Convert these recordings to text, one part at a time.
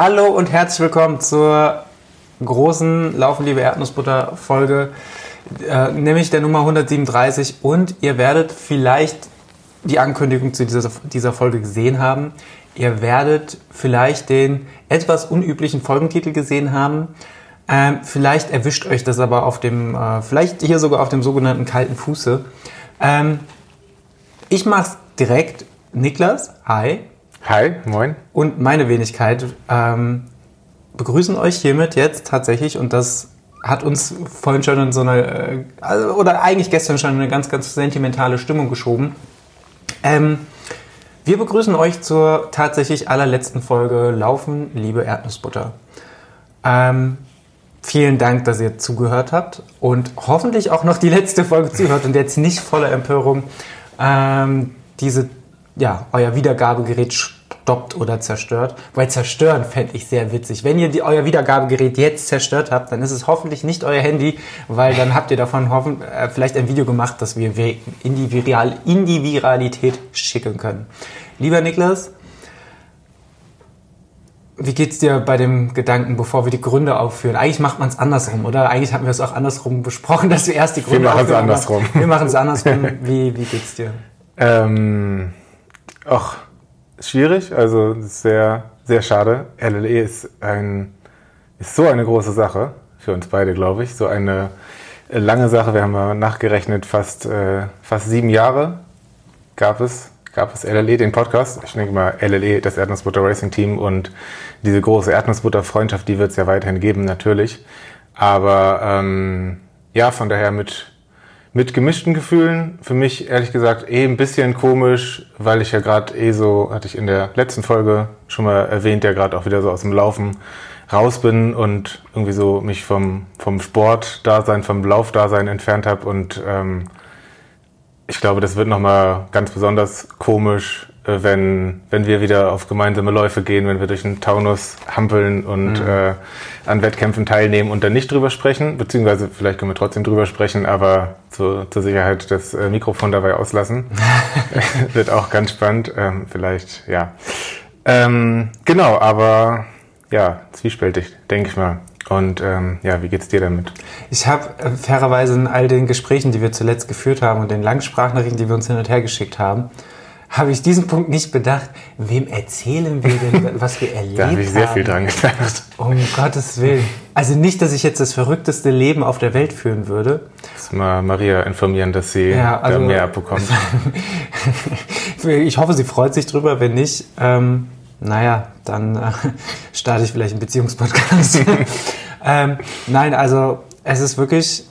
Hallo und herzlich willkommen zur großen Laufen, liebe Erdnussbutter Folge, äh, nämlich der Nummer 137. Und ihr werdet vielleicht die Ankündigung zu dieser, dieser Folge gesehen haben. Ihr werdet vielleicht den etwas unüblichen Folgentitel gesehen haben. Ähm, vielleicht erwischt euch das aber auf dem, äh, vielleicht hier sogar auf dem sogenannten kalten Fuße. Ähm, ich mach's direkt. Niklas, hi. Hi, moin. Und meine Wenigkeit ähm, begrüßen euch hiermit jetzt tatsächlich und das hat uns vorhin schon in so eine, äh, also, oder eigentlich gestern schon in eine ganz, ganz sentimentale Stimmung geschoben. Ähm, wir begrüßen euch zur tatsächlich allerletzten Folge Laufen, liebe Erdnussbutter. Ähm, vielen Dank, dass ihr zugehört habt und hoffentlich auch noch die letzte Folge zuhört und jetzt nicht voller Empörung ähm, diese ja, euer Wiedergabegerät stoppt oder zerstört. Weil zerstören fände ich sehr witzig. Wenn ihr die, euer Wiedergabegerät jetzt zerstört habt, dann ist es hoffentlich nicht euer Handy, weil dann habt ihr davon hoffen, äh, vielleicht ein Video gemacht, das wir in die, Viral, in die Viralität schicken können. Lieber Niklas, wie geht's dir bei dem Gedanken, bevor wir die Gründe aufführen? Eigentlich macht man es andersrum, oder? Eigentlich hatten wir es auch andersrum besprochen, dass wir erst die Gründe aufführen. Wir machen es andersrum. Wir machen es andersrum. Wie, wie geht's dir? Ähm Ach, schwierig, also sehr, sehr schade. LLE ist ein, ist so eine große Sache für uns beide, glaube ich. So eine lange Sache. Wir haben mal nachgerechnet, fast, äh, fast sieben Jahre gab es, gab es LLE, den Podcast. Ich denke mal, LLE, das Erdnussbutter Racing Team und diese große Erdnussbutter Freundschaft, die wird es ja weiterhin geben, natürlich. Aber ähm, ja, von daher mit mit gemischten Gefühlen. Für mich ehrlich gesagt eh ein bisschen komisch, weil ich ja gerade eh so, hatte ich in der letzten Folge schon mal erwähnt, ja gerade auch wieder so aus dem Laufen raus bin und irgendwie so mich vom, vom Sport-Dasein, vom Laufdasein entfernt habe und ähm, ich glaube, das wird nochmal ganz besonders komisch, wenn, wenn wir wieder auf gemeinsame Läufe gehen, wenn wir durch den Taunus hampeln und mhm. äh, an Wettkämpfen teilnehmen und dann nicht drüber sprechen, beziehungsweise vielleicht können wir trotzdem drüber sprechen, aber zu, zur Sicherheit das äh, Mikrofon dabei auslassen. Wird auch ganz spannend, ähm, vielleicht, ja. Ähm, genau, aber ja, zwiespältig, denke ich mal. Und ähm, ja, wie geht's dir damit? Ich habe äh, fairerweise in all den Gesprächen, die wir zuletzt geführt haben und den langen Sprachnachrichten, die wir uns hin und her geschickt haben, habe ich diesen Punkt nicht bedacht. Wem erzählen wir denn, was wir erlebt haben? Da habe ich sehr viel dran gedacht. Um Gottes Willen. Also nicht, dass ich jetzt das verrückteste Leben auf der Welt führen würde. Lass mal Maria informieren, dass sie ja, also, da mehr abbekommt. ich hoffe, sie freut sich drüber. Wenn nicht, ähm, naja, dann äh, starte ich vielleicht einen Beziehungspodcast. ähm, nein, also es ist wirklich,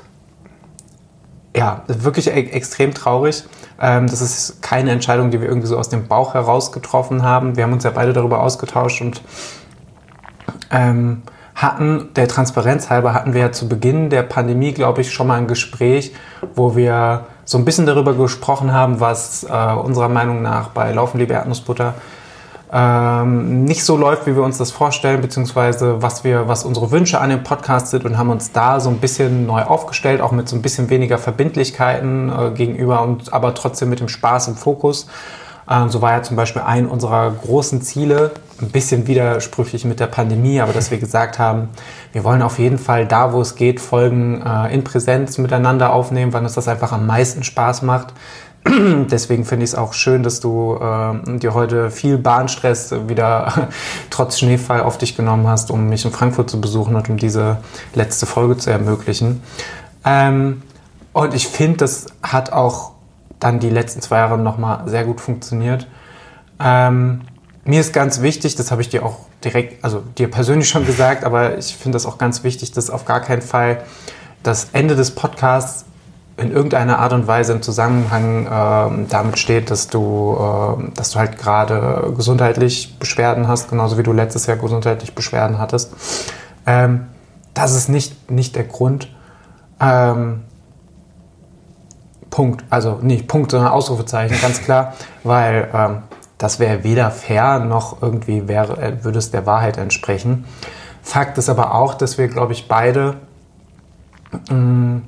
ja, wirklich e extrem traurig. Ähm, das ist keine Entscheidung, die wir irgendwie so aus dem Bauch heraus getroffen haben. Wir haben uns ja beide darüber ausgetauscht und ähm, hatten, der Transparenz halber, hatten wir ja zu Beginn der Pandemie, glaube ich, schon mal ein Gespräch, wo wir so ein bisschen darüber gesprochen haben, was äh, unserer Meinung nach bei Laufen liebe Erdnussbutter ähm, nicht so läuft, wie wir uns das vorstellen, beziehungsweise was wir, was unsere Wünsche an dem Podcast sind und haben uns da so ein bisschen neu aufgestellt, auch mit so ein bisschen weniger Verbindlichkeiten äh, gegenüber und aber trotzdem mit dem Spaß im Fokus. Ähm, so war ja zum Beispiel ein unserer großen Ziele, ein bisschen widersprüchlich mit der Pandemie, aber dass wir gesagt haben, wir wollen auf jeden Fall da, wo es geht, Folgen äh, in Präsenz miteinander aufnehmen, weil uns das einfach am meisten Spaß macht. Deswegen finde ich es auch schön, dass du äh, dir heute viel Bahnstress wieder trotz Schneefall auf dich genommen hast, um mich in Frankfurt zu besuchen und um diese letzte Folge zu ermöglichen. Ähm, und ich finde, das hat auch dann die letzten zwei Jahre nochmal sehr gut funktioniert. Ähm, mir ist ganz wichtig, das habe ich dir auch direkt, also dir persönlich schon gesagt, aber ich finde das auch ganz wichtig, dass auf gar keinen Fall das Ende des Podcasts in irgendeiner Art und Weise im Zusammenhang äh, damit steht, dass du, äh, dass du halt gerade gesundheitlich Beschwerden hast, genauso wie du letztes Jahr gesundheitlich Beschwerden hattest. Ähm, das ist nicht, nicht der Grund. Ähm, Punkt. Also nicht Punkt, sondern Ausrufezeichen, ganz klar, weil ähm, das wäre weder fair noch irgendwie wäre, äh, würde es der Wahrheit entsprechen. Fakt ist aber auch, dass wir, glaube ich, beide mh, mm,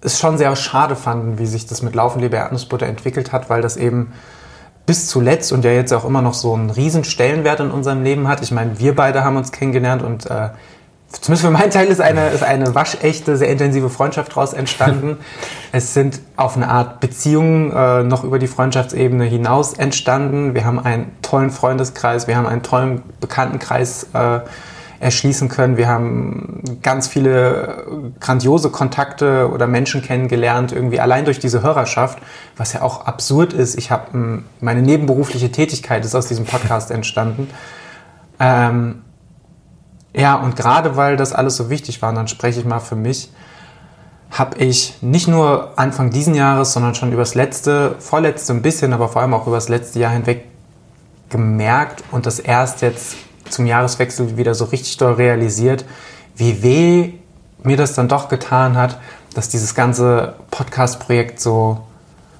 es schon sehr schade fanden, wie sich das mit Laufen, Liebe, Erdnussbutter entwickelt hat, weil das eben bis zuletzt und der jetzt auch immer noch so einen riesen Stellenwert in unserem Leben hat. Ich meine, wir beide haben uns kennengelernt und äh, zumindest für meinen Teil ist eine, ist eine waschechte, sehr intensive Freundschaft daraus entstanden. es sind auf eine Art Beziehungen äh, noch über die Freundschaftsebene hinaus entstanden. Wir haben einen tollen Freundeskreis, wir haben einen tollen Bekanntenkreis äh, erschließen können. Wir haben ganz viele grandiose Kontakte oder Menschen kennengelernt, irgendwie allein durch diese Hörerschaft, was ja auch absurd ist. Ich habe meine nebenberufliche Tätigkeit ist aus diesem Podcast entstanden. Ähm, ja, und gerade weil das alles so wichtig war, dann spreche ich mal für mich, habe ich nicht nur Anfang diesen Jahres, sondern schon übers letzte, vorletzte ein bisschen, aber vor allem auch übers letzte Jahr hinweg gemerkt und das erst jetzt zum Jahreswechsel wieder so richtig doll realisiert, wie weh mir das dann doch getan hat, dass dieses ganze Podcast-Projekt so,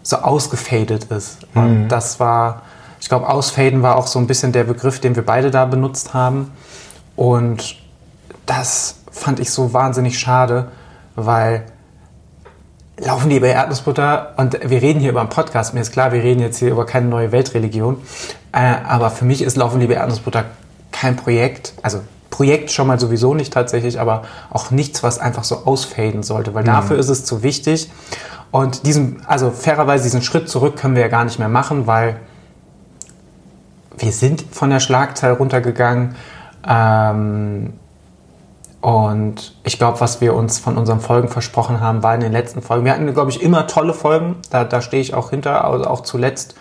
so ausgefadet ist. Mhm. Und das war, ich glaube, ausfaden war auch so ein bisschen der Begriff, den wir beide da benutzt haben. Und das fand ich so wahnsinnig schade, weil laufen die über Erdnussbutter und wir reden hier über einen Podcast. Mir ist klar, wir reden jetzt hier über keine neue Weltreligion. Äh, aber für mich ist Laufen liebe Erdnussbutter kein Projekt, also Projekt schon mal sowieso nicht tatsächlich, aber auch nichts, was einfach so ausfaden sollte, weil mhm. dafür ist es zu wichtig. Und diesen, also fairerweise diesen Schritt zurück können wir ja gar nicht mehr machen, weil wir sind von der Schlagzahl runtergegangen. Ähm, und ich glaube, was wir uns von unseren Folgen versprochen haben, war in den letzten Folgen. Wir hatten, glaube ich, immer tolle Folgen. Da, da stehe ich auch hinter, also auch zuletzt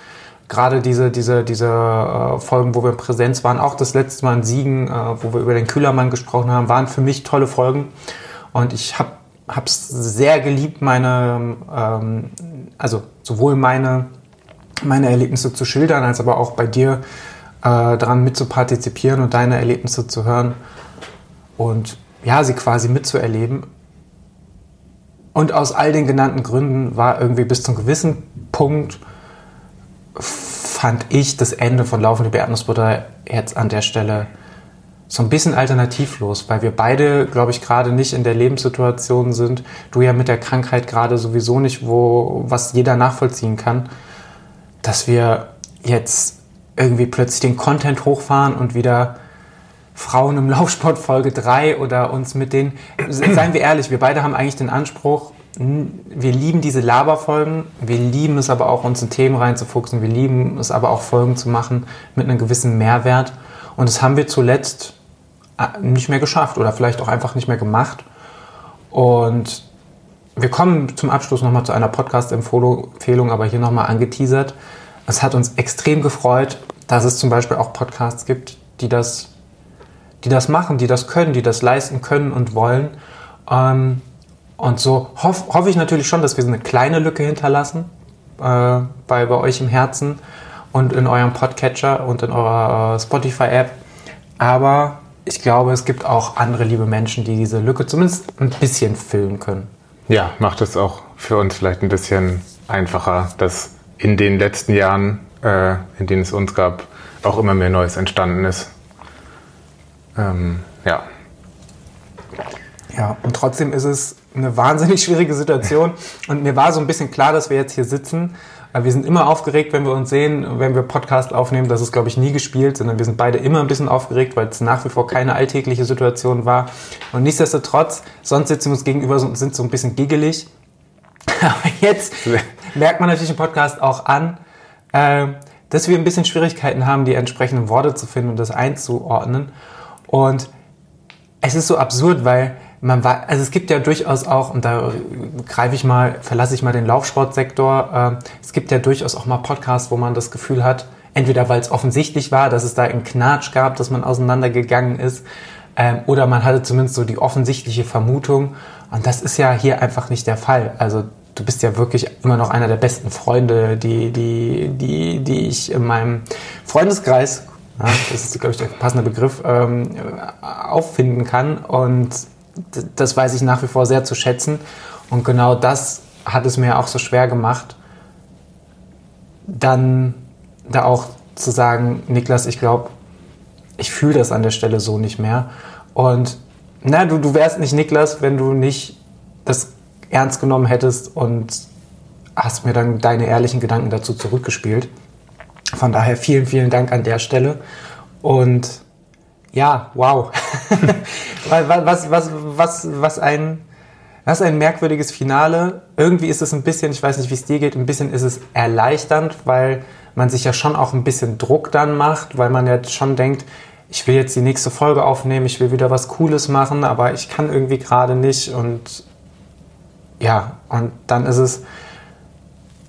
gerade diese, diese, diese äh, Folgen, wo wir in Präsenz waren, auch das letzte Mal in Siegen, äh, wo wir über den Kühlermann gesprochen haben, waren für mich tolle Folgen. Und ich habe es sehr geliebt, meine, ähm, also sowohl meine, meine Erlebnisse zu schildern, als aber auch bei dir äh, daran mitzupartizipieren und deine Erlebnisse zu hören und ja, sie quasi mitzuerleben. Und aus all den genannten Gründen war irgendwie bis zum gewissen Punkt fand ich das Ende von Laufende Erdnussbutter jetzt an der Stelle so ein bisschen alternativlos, weil wir beide, glaube ich, gerade nicht in der Lebenssituation sind. Du ja mit der Krankheit gerade sowieso nicht, wo was jeder nachvollziehen kann, dass wir jetzt irgendwie plötzlich den Content hochfahren und wieder Frauen im Laufsport Folge 3 oder uns mit den, seien wir ehrlich, wir beide haben eigentlich den Anspruch, wir lieben diese Laberfolgen, wir lieben es aber auch, uns in Themen reinzufuchsen, wir lieben es aber auch, Folgen zu machen mit einem gewissen Mehrwert. Und das haben wir zuletzt äh, nicht mehr geschafft oder vielleicht auch einfach nicht mehr gemacht. Und wir kommen zum Abschluss nochmal zu einer Podcast-Empfehlung, aber hier nochmal angeteasert. Es hat uns extrem gefreut, dass es zum Beispiel auch Podcasts gibt, die das, die das machen, die das können, die das leisten können und wollen. Ähm, und so hoffe hoff ich natürlich schon, dass wir so eine kleine Lücke hinterlassen äh, bei, bei euch im Herzen und in eurem Podcatcher und in eurer äh, Spotify-App. Aber ich glaube, es gibt auch andere liebe Menschen, die diese Lücke zumindest ein bisschen füllen können. Ja, macht es auch für uns vielleicht ein bisschen einfacher, dass in den letzten Jahren, äh, in denen es uns gab, auch immer mehr Neues entstanden ist. Ähm, ja. Ja, und trotzdem ist es eine wahnsinnig schwierige Situation. Und mir war so ein bisschen klar, dass wir jetzt hier sitzen. Wir sind immer aufgeregt, wenn wir uns sehen, wenn wir Podcast aufnehmen. Das ist, glaube ich, nie gespielt, sondern wir sind beide immer ein bisschen aufgeregt, weil es nach wie vor keine alltägliche Situation war. Und nichtsdestotrotz, sonst sitzen wir uns gegenüber und sind so ein bisschen giggelig. Aber jetzt merkt man natürlich im Podcast auch an, äh, dass wir ein bisschen Schwierigkeiten haben, die entsprechenden Worte zu finden und das einzuordnen. Und es ist so absurd, weil man war, also es gibt ja durchaus auch, und da greife ich mal, verlasse ich mal den Laufsportsektor, äh, es gibt ja durchaus auch mal Podcasts, wo man das Gefühl hat, entweder weil es offensichtlich war, dass es da einen Knatsch gab, dass man auseinandergegangen ist, ähm, oder man hatte zumindest so die offensichtliche Vermutung. Und das ist ja hier einfach nicht der Fall. Also du bist ja wirklich immer noch einer der besten Freunde, die, die, die, die ich in meinem Freundeskreis, ja, das ist, glaube ich, der passende Begriff, ähm, auffinden kann. Und das weiß ich nach wie vor sehr zu schätzen. Und genau das hat es mir auch so schwer gemacht, dann da auch zu sagen, Niklas, ich glaube, ich fühle das an der Stelle so nicht mehr. Und na, du, du wärst nicht Niklas, wenn du nicht das ernst genommen hättest und hast mir dann deine ehrlichen Gedanken dazu zurückgespielt. von daher vielen, vielen Dank an der Stelle. Und ja, wow. was, was, was, was ein, was ein merkwürdiges Finale. Irgendwie ist es ein bisschen, ich weiß nicht, wie es dir geht, ein bisschen ist es erleichternd, weil man sich ja schon auch ein bisschen Druck dann macht, weil man ja schon denkt, ich will jetzt die nächste Folge aufnehmen, ich will wieder was Cooles machen, aber ich kann irgendwie gerade nicht und ja, und dann ist es,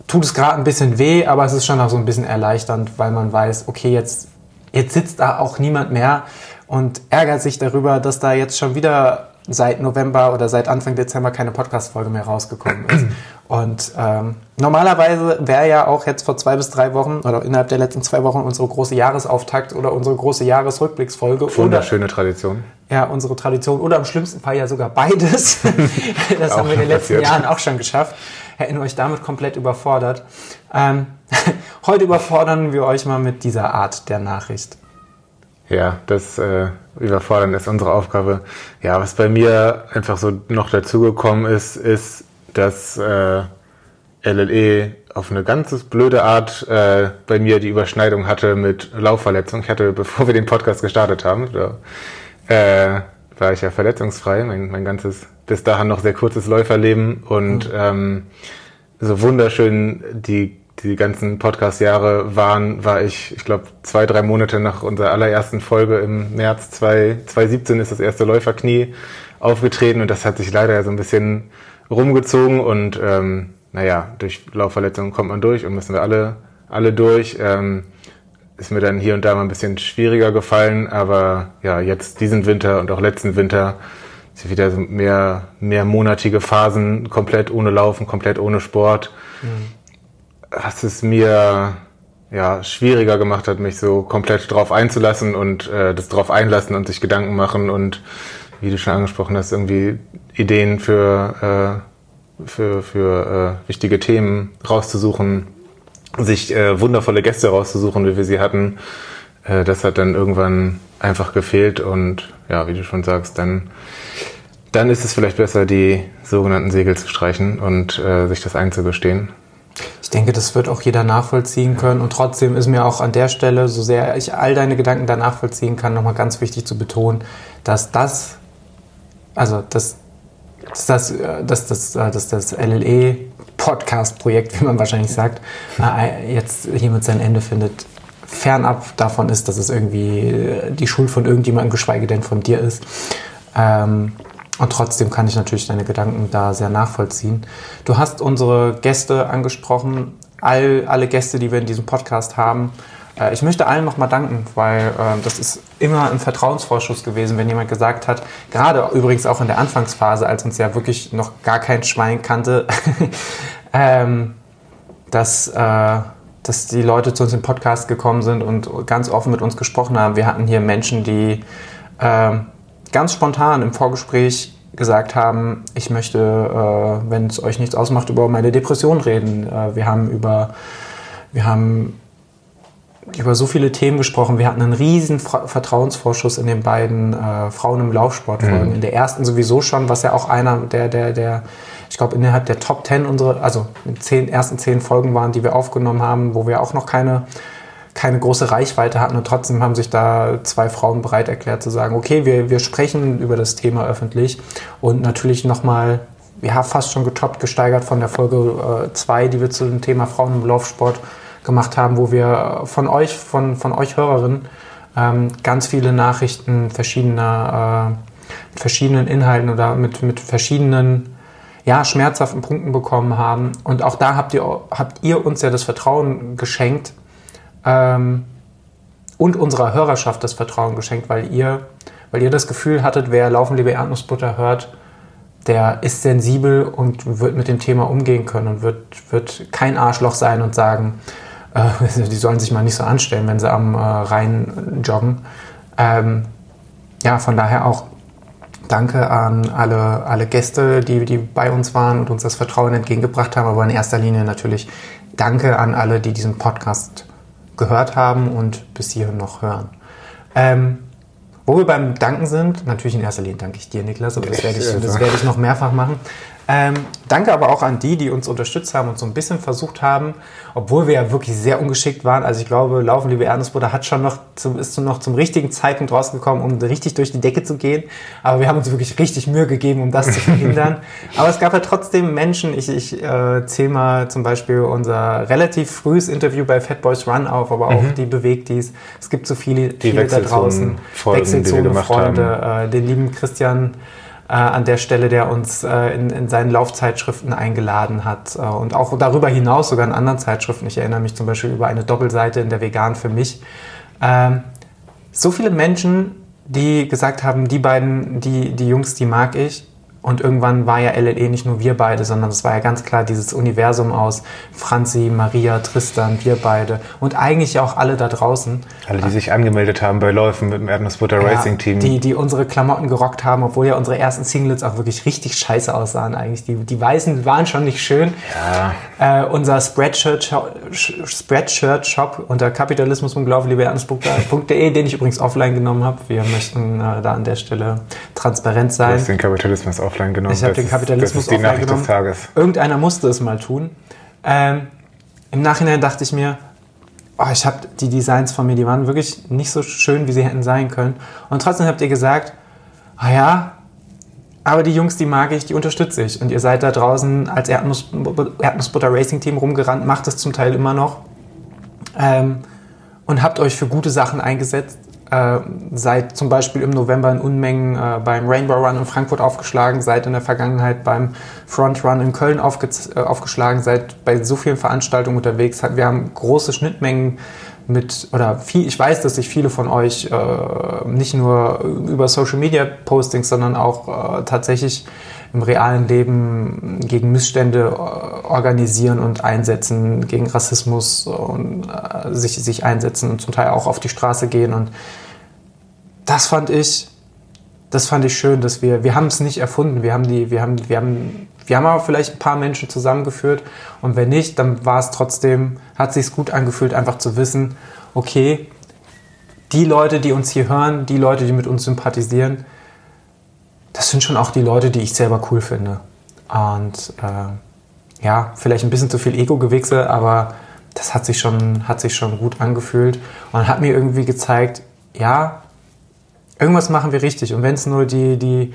tut es gerade ein bisschen weh, aber es ist schon auch so ein bisschen erleichternd, weil man weiß, okay, jetzt, jetzt sitzt da auch niemand mehr und ärgert sich darüber, dass da jetzt schon wieder seit November oder seit Anfang Dezember keine Podcast-Folge mehr rausgekommen ist. Und ähm, normalerweise wäre ja auch jetzt vor zwei bis drei Wochen oder innerhalb der letzten zwei Wochen unsere große Jahresauftakt oder unsere große Jahresrückblicksfolge. Wunderschöne oder, Tradition. Ja, unsere Tradition oder im schlimmsten Fall ja sogar beides. das haben wir in den letzten passiert. Jahren auch schon geschafft. Hätten euch damit komplett überfordert. Ähm, heute überfordern wir euch mal mit dieser Art der Nachricht. Ja, das äh, Überfordern ist unsere Aufgabe. Ja, was bei mir einfach so noch dazugekommen ist, ist, dass äh, LLE auf eine ganz blöde Art äh, bei mir die Überschneidung hatte mit Laufverletzung. Ich hatte, bevor wir den Podcast gestartet haben, da, äh, war ich ja verletzungsfrei, mein, mein ganzes bis dahin noch sehr kurzes Läuferleben und mhm. ähm, so wunderschön die die ganzen Podcast-Jahre waren, war ich, ich glaube, zwei, drei Monate nach unserer allerersten Folge im März 2017 ist das erste Läuferknie aufgetreten und das hat sich leider so ein bisschen rumgezogen und ähm, naja, durch Laufverletzungen kommt man durch und müssen wir alle, alle durch. Ähm, ist mir dann hier und da mal ein bisschen schwieriger gefallen, aber ja, jetzt diesen Winter und auch letzten Winter sind wieder so mehr, mehr monatige Phasen, komplett ohne Laufen, komplett ohne Sport. Mhm was es mir ja, schwieriger gemacht hat, mich so komplett drauf einzulassen und äh, das drauf einlassen und sich Gedanken machen und wie du schon angesprochen hast, irgendwie Ideen für, äh, für, für äh, wichtige Themen rauszusuchen, sich äh, wundervolle Gäste rauszusuchen, wie wir sie hatten. Äh, das hat dann irgendwann einfach gefehlt und ja, wie du schon sagst, dann, dann ist es vielleicht besser, die sogenannten Segel zu streichen und äh, sich das einzugestehen. Ich denke, das wird auch jeder nachvollziehen können. Und trotzdem ist mir auch an der Stelle, so sehr ich all deine Gedanken da nachvollziehen kann, nochmal ganz wichtig zu betonen, dass das, also das, dass das, dass das, dass das LLE-Podcast-Projekt, wie man wahrscheinlich sagt, äh, jetzt hiermit sein Ende findet, fernab davon ist, dass es irgendwie die Schuld von irgendjemandem, geschweige denn von dir ist. Ähm, und trotzdem kann ich natürlich deine Gedanken da sehr nachvollziehen. Du hast unsere Gäste angesprochen, all, alle Gäste, die wir in diesem Podcast haben. Äh, ich möchte allen nochmal danken, weil äh, das ist immer ein Vertrauensvorschuss gewesen, wenn jemand gesagt hat, gerade übrigens auch in der Anfangsphase, als uns ja wirklich noch gar kein Schwein kannte, ähm, dass, äh, dass die Leute zu uns im Podcast gekommen sind und ganz offen mit uns gesprochen haben. Wir hatten hier Menschen, die äh, ganz spontan im Vorgespräch gesagt haben, ich möchte, äh, wenn es euch nichts ausmacht, über meine Depression reden. Äh, wir haben über, wir haben über so viele Themen gesprochen. Wir hatten einen riesen Vertrauensvorschuss in den beiden äh, Frauen im Laufsport Folgen. Mhm. In der ersten sowieso schon, was ja auch einer der, der, der, ich glaube, innerhalb der Top Ten unsere, also zehn, ersten zehn Folgen waren, die wir aufgenommen haben, wo wir auch noch keine keine große Reichweite hatten und trotzdem haben sich da zwei Frauen bereit erklärt zu sagen, okay, wir, wir sprechen über das Thema öffentlich und natürlich nochmal, ja, fast schon getoppt, gesteigert von der Folge 2, äh, die wir zu dem Thema Frauen im Laufsport gemacht haben, wo wir von euch, von, von euch Hörerinnen, ähm, ganz viele Nachrichten verschiedener, äh, verschiedenen Inhalten oder mit, mit verschiedenen ja, schmerzhaften Punkten bekommen haben. Und auch da habt ihr, habt ihr uns ja das Vertrauen geschenkt, ähm, und unserer Hörerschaft das Vertrauen geschenkt, weil ihr, weil ihr das Gefühl hattet, wer Laufen liebe Erdnussbutter hört, der ist sensibel und wird mit dem Thema umgehen können und wird, wird kein Arschloch sein und sagen, äh, die sollen sich mal nicht so anstellen, wenn sie am äh, Rhein joggen. Ähm, ja, von daher auch danke an alle, alle Gäste, die, die bei uns waren und uns das Vertrauen entgegengebracht haben, aber in erster Linie natürlich danke an alle, die diesen Podcast gehört haben und bis hierhin noch hören. Ähm, wo wir beim Danken sind, natürlich in erster Linie danke ich dir, Niklas, aber das werde ich, das werde ich noch mehrfach machen. Ähm, danke aber auch an die, die uns unterstützt haben und so ein bisschen versucht haben, obwohl wir ja wirklich sehr ungeschickt waren. Also ich glaube, Laufen, liebe Ernestbruder, hat schon noch zum, ist noch zum richtigen Zeitpunkt rausgekommen, um richtig durch die Decke zu gehen. Aber wir haben uns wirklich richtig Mühe gegeben, um das zu verhindern. aber es gab ja trotzdem Menschen, ich, ich äh, zähle mal zum Beispiel unser relativ frühes Interview bei Fat Boys Run auf, aber auch mhm. die Bewegtis. Es gibt so viele, viele da draußen. Wechselzone-Freunde, äh, den lieben Christian äh, an der Stelle, der uns äh, in, in seinen Laufzeitschriften eingeladen hat äh, und auch darüber hinaus sogar in anderen Zeitschriften. Ich erinnere mich zum Beispiel über eine Doppelseite in der Vegan für mich. Ähm, so viele Menschen, die gesagt haben, die beiden, die, die Jungs, die mag ich. Und irgendwann war ja LLE nicht nur wir beide, sondern es war ja ganz klar dieses Universum aus Franzi, Maria, Tristan, wir beide und eigentlich auch alle da draußen. Alle, die sich angemeldet haben bei Läufen mit dem Erdnussbutter ja, Racing Team. Die, die unsere Klamotten gerockt haben, obwohl ja unsere ersten Singlets auch wirklich richtig scheiße aussahen eigentlich. Die, die weißen waren schon nicht schön. Ja. Äh, unser Spreadshirt-Shop Spreadshirt unter kapitalismus.laufliebeerdnussbutter.de, den ich übrigens offline genommen habe. Wir möchten äh, da an der Stelle transparent sein. Du hast den Kapitalismus offline genommen. Ich habe den Kapitalismus das ist die offline genommen. Des Tages. Irgendeiner musste es mal tun. Ähm, Im Nachhinein dachte ich mir, oh, ich habe die Designs von mir, die waren wirklich nicht so schön, wie sie hätten sein können. Und trotzdem habt ihr gesagt, ah ja, aber die Jungs, die mag ich, die unterstütze ich. Und ihr seid da draußen als Erdnuss, Erdnussbutter Racing Team rumgerannt, macht es zum Teil immer noch. Ähm, und habt euch für gute Sachen eingesetzt äh, seid zum Beispiel im November in Unmengen äh, beim Rainbow Run in Frankfurt aufgeschlagen, seid in der Vergangenheit beim Front Run in Köln aufge äh, aufgeschlagen, seid bei so vielen Veranstaltungen unterwegs. Wir haben große Schnittmengen mit, oder viel, ich weiß, dass sich viele von euch äh, nicht nur über Social Media Postings, sondern auch äh, tatsächlich im realen Leben gegen Missstände äh, organisieren und einsetzen, gegen Rassismus und äh, sich, sich einsetzen und zum Teil auch auf die Straße gehen. Und das fand ich, das fand ich schön, dass wir, wir haben es nicht erfunden, wir haben die, wir haben, wir haben, wir haben aber vielleicht ein paar Menschen zusammengeführt und wenn nicht, dann war es trotzdem, hat sich gut angefühlt, einfach zu wissen, okay, die Leute, die uns hier hören, die Leute, die mit uns sympathisieren, das sind schon auch die Leute, die ich selber cool finde. Und äh, ja, vielleicht ein bisschen zu viel Ego-Gewichse, aber das hat sich, schon, hat sich schon gut angefühlt und hat mir irgendwie gezeigt, ja, irgendwas machen wir richtig. Und wenn es nur die, die,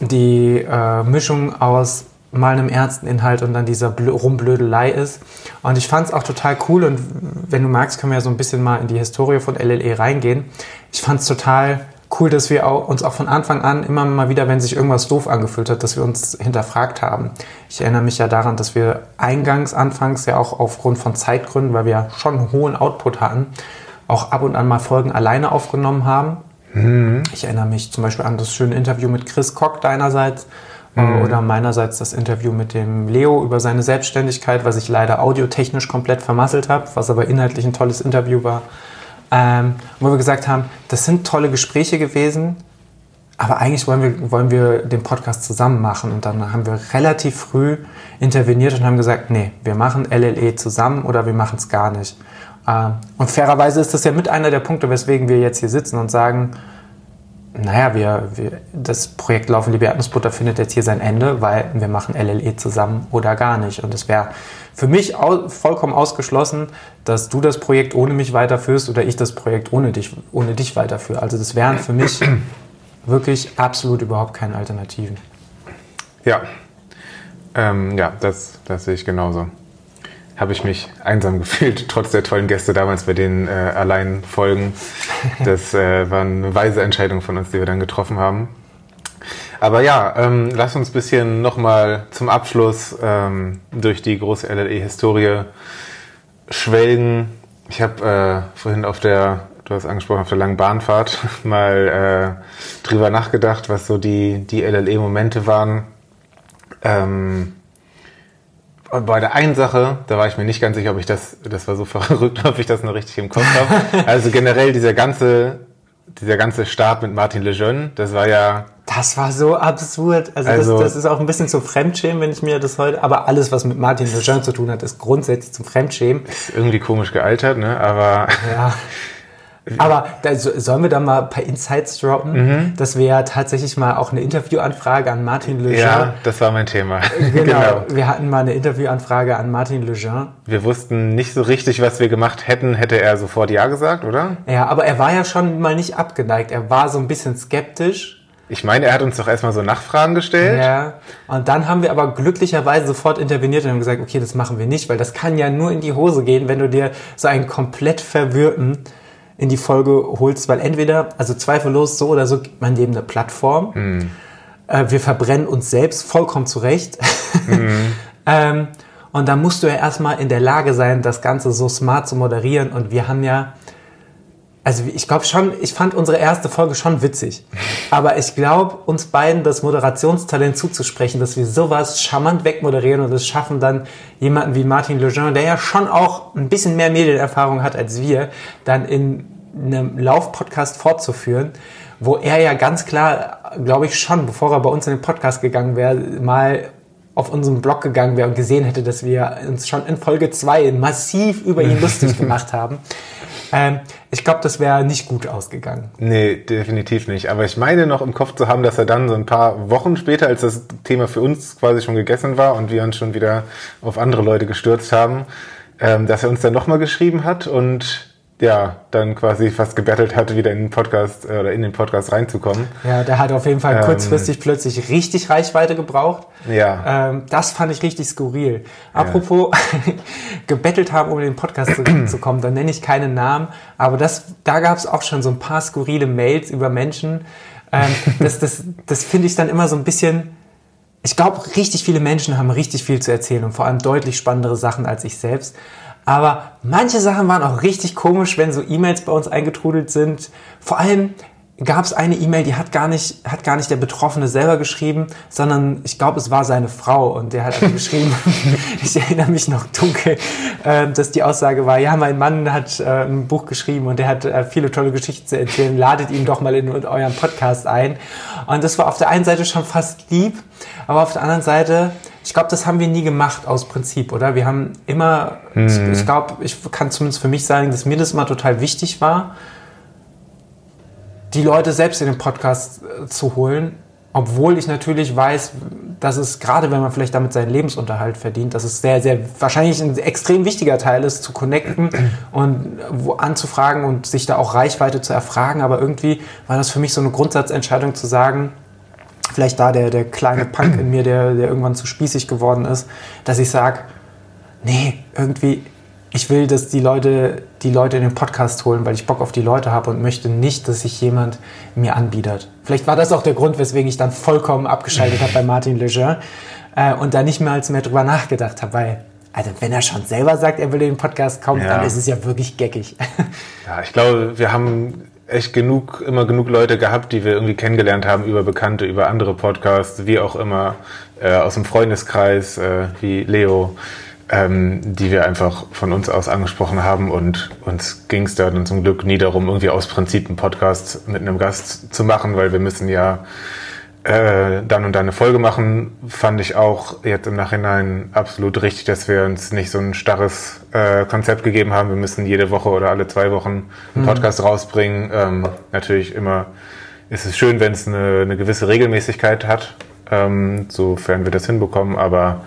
die äh, Mischung aus mal einem ernsten Inhalt und dann dieser Blö Rumblödelei ist. Und ich fand es auch total cool und wenn du magst, können wir ja so ein bisschen mal in die Historie von LLE reingehen. Ich fand es total cool, dass wir auch, uns auch von Anfang an immer mal wieder, wenn sich irgendwas doof angefühlt hat, dass wir uns hinterfragt haben. Ich erinnere mich ja daran, dass wir eingangs, anfangs ja auch aufgrund von Zeitgründen, weil wir ja schon einen hohen Output hatten, auch ab und an mal Folgen alleine aufgenommen haben. Mhm. Ich erinnere mich zum Beispiel an das schöne Interview mit Chris Koch deinerseits äh, mhm. oder meinerseits das Interview mit dem Leo über seine Selbstständigkeit, was ich leider audiotechnisch komplett vermasselt habe, was aber inhaltlich ein tolles Interview war. Ähm, wo wir gesagt haben, das sind tolle Gespräche gewesen, aber eigentlich wollen wir, wollen wir den Podcast zusammen machen. Und dann haben wir relativ früh interveniert und haben gesagt, nee, wir machen LLE zusammen oder wir machen es gar nicht. Ähm, und fairerweise ist das ja mit einer der Punkte, weswegen wir jetzt hier sitzen und sagen, naja, wir, wir, das Projekt Laufen Liebe Erdnussbutter findet jetzt hier sein Ende, weil wir machen LLE zusammen oder gar nicht. Und es wäre für mich au vollkommen ausgeschlossen, dass du das Projekt ohne mich weiterführst oder ich das Projekt ohne dich, ohne dich weiterführe. Also das wären für mich wirklich absolut überhaupt keine Alternativen. Ja, ähm, ja, das, das sehe ich genauso. Habe ich mich einsam gefühlt, trotz der tollen Gäste damals bei den äh, allein Folgen. Das äh, war eine weise Entscheidung von uns, die wir dann getroffen haben. Aber ja, ähm, lass uns ein bisschen nochmal zum Abschluss ähm, durch die große LLE-Historie schwelgen. Ich habe äh, vorhin auf der, du hast angesprochen, auf der langen Bahnfahrt mal äh, drüber nachgedacht, was so die, die LLE-Momente waren. Ähm, bei der einen Sache, da war ich mir nicht ganz sicher, ob ich das, das war so verrückt, ob ich das noch richtig im Kopf habe. Also generell dieser ganze, dieser ganze Start mit Martin Lejeune, das war ja das war so absurd. Also, also das, das, ist auch ein bisschen zum Fremdschämen, wenn ich mir das heute. Aber alles, was mit Martin Lejeune zu tun hat, ist grundsätzlich zum Fremdschämen. Ist irgendwie komisch gealtert, ne? Aber. Ja. Aber da, so- sollen wir da mal ein paar Insights droppen? Mhm. Das wäre ja tatsächlich mal auch eine Interviewanfrage an Martin Lejeune. Ja, das war mein Thema. Genau. Wir hatten mal eine Interviewanfrage an Martin Lejeune. Wir wussten nicht so richtig, was wir gemacht hätten, hätte er sofort Ja gesagt, oder? Ja, aber er war ja schon mal nicht abgeneigt. Er war so ein bisschen skeptisch. Ich meine, er hat uns doch erstmal so Nachfragen gestellt. Ja. Und dann haben wir aber glücklicherweise sofort interveniert und haben gesagt, okay, das machen wir nicht, weil das kann ja nur in die Hose gehen, wenn du dir so einen komplett verwirrten in die Folge holst, weil entweder, also zweifellos so oder so gibt man dem eine Plattform. Äh, wir verbrennen uns selbst vollkommen zurecht. ähm, und da musst du ja erstmal in der Lage sein, das Ganze so smart zu moderieren. Und wir haben ja, also ich glaube schon, ich fand unsere erste Folge schon witzig. Aber ich glaube, uns beiden das Moderationstalent zuzusprechen, dass wir sowas charmant wegmoderieren und es schaffen dann jemanden wie Martin Lejeune, der ja schon auch ein bisschen mehr Medienerfahrung hat als wir, dann in einem Lauf-Podcast fortzuführen, wo er ja ganz klar, glaube ich schon, bevor er bei uns in den Podcast gegangen wäre, mal auf unseren Blog gegangen wäre und gesehen hätte, dass wir uns schon in Folge 2 massiv über ihn lustig gemacht haben. Ähm, ich glaube, das wäre nicht gut ausgegangen. Nee, definitiv nicht. Aber ich meine noch im Kopf zu haben, dass er dann so ein paar Wochen später, als das Thema für uns quasi schon gegessen war und wir uns schon wieder auf andere Leute gestürzt haben, ähm, dass er uns dann nochmal geschrieben hat und ja, dann quasi fast gebettelt hat, wieder in den Podcast äh, oder in den Podcast reinzukommen. Ja, der hat auf jeden Fall Ähm. kurzfristig plötzlich richtig Reichweite gebraucht. Ja. Ähm, das fand ich richtig skurril. Apropos gebettelt haben, um in den Podcast zu, zu kommen, dann nenne ich keinen Namen, aber das, da gab es auch schon so ein paar skurrile Mails über Menschen. Ähm, das das, das finde ich dann immer so ein bisschen. Ich glaube, richtig viele Menschen haben richtig viel zu erzählen und vor allem deutlich spannendere Sachen als ich selbst. Aber manche Sachen waren auch richtig komisch, wenn so E-Mails bei uns eingetrudelt sind. Vor allem gab es eine E-Mail, die hat gar nicht, hat gar nicht der Betroffene selber geschrieben, sondern ich glaube, es war seine Frau und der hat geschrieben, ich erinnere mich noch dunkel, äh, dass die Aussage war, ja, mein Mann hat äh, ein Buch geschrieben und der hat äh, viele tolle Geschichten zu erzählen, ladet ihn doch mal in, in euren Podcast ein. Und das war auf der einen Seite schon fast lieb, aber auf der anderen Seite, ich glaube, das haben wir nie gemacht aus Prinzip, oder? Wir haben immer, ich, ich glaube, ich kann zumindest für mich sagen, dass mir das mal total wichtig war, die Leute selbst in den Podcast äh, zu holen, obwohl ich natürlich weiß, dass es gerade, wenn man vielleicht damit seinen Lebensunterhalt verdient, dass es sehr, sehr wahrscheinlich ein extrem wichtiger Teil ist, zu connecten und wo anzufragen und sich da auch Reichweite zu erfragen. Aber irgendwie war das für mich so eine Grundsatzentscheidung zu sagen, vielleicht da der, der kleine Punk in mir, der, der irgendwann zu spießig geworden ist, dass ich sage, nee, irgendwie, ich will, dass die Leute die Leute in den Podcast holen, weil ich Bock auf die Leute habe und möchte nicht, dass sich jemand mir anbietet. Vielleicht war das auch der Grund, weswegen ich dann vollkommen abgeschaltet habe bei Martin Lejeune äh, und da nicht mehr als mehr drüber nachgedacht habe, weil also wenn er schon selber sagt, er will in den Podcast kommen, Ja. dann ist es ja wirklich geckig. Ja, ich glaube, wir haben echt genug, immer genug Leute gehabt, die wir irgendwie kennengelernt haben über Bekannte, über andere Podcasts, wie auch immer, äh, aus dem Freundeskreis, äh, wie Leo, ähm, die wir einfach von uns aus angesprochen haben und uns ging es da dann zum Glück nie darum, irgendwie aus Prinzip einen Podcast mit einem Gast zu machen, weil wir müssen ja äh, dann und dann eine Folge machen, fand ich auch jetzt im Nachhinein absolut richtig, dass wir uns nicht so ein starres äh, Konzept gegeben haben. Wir müssen jede Woche oder alle zwei Wochen einen Podcast rausbringen. Ähm, natürlich immer ist es schön, wenn es eine, eine gewisse Regelmäßigkeit hat, ähm, sofern wir das hinbekommen, aber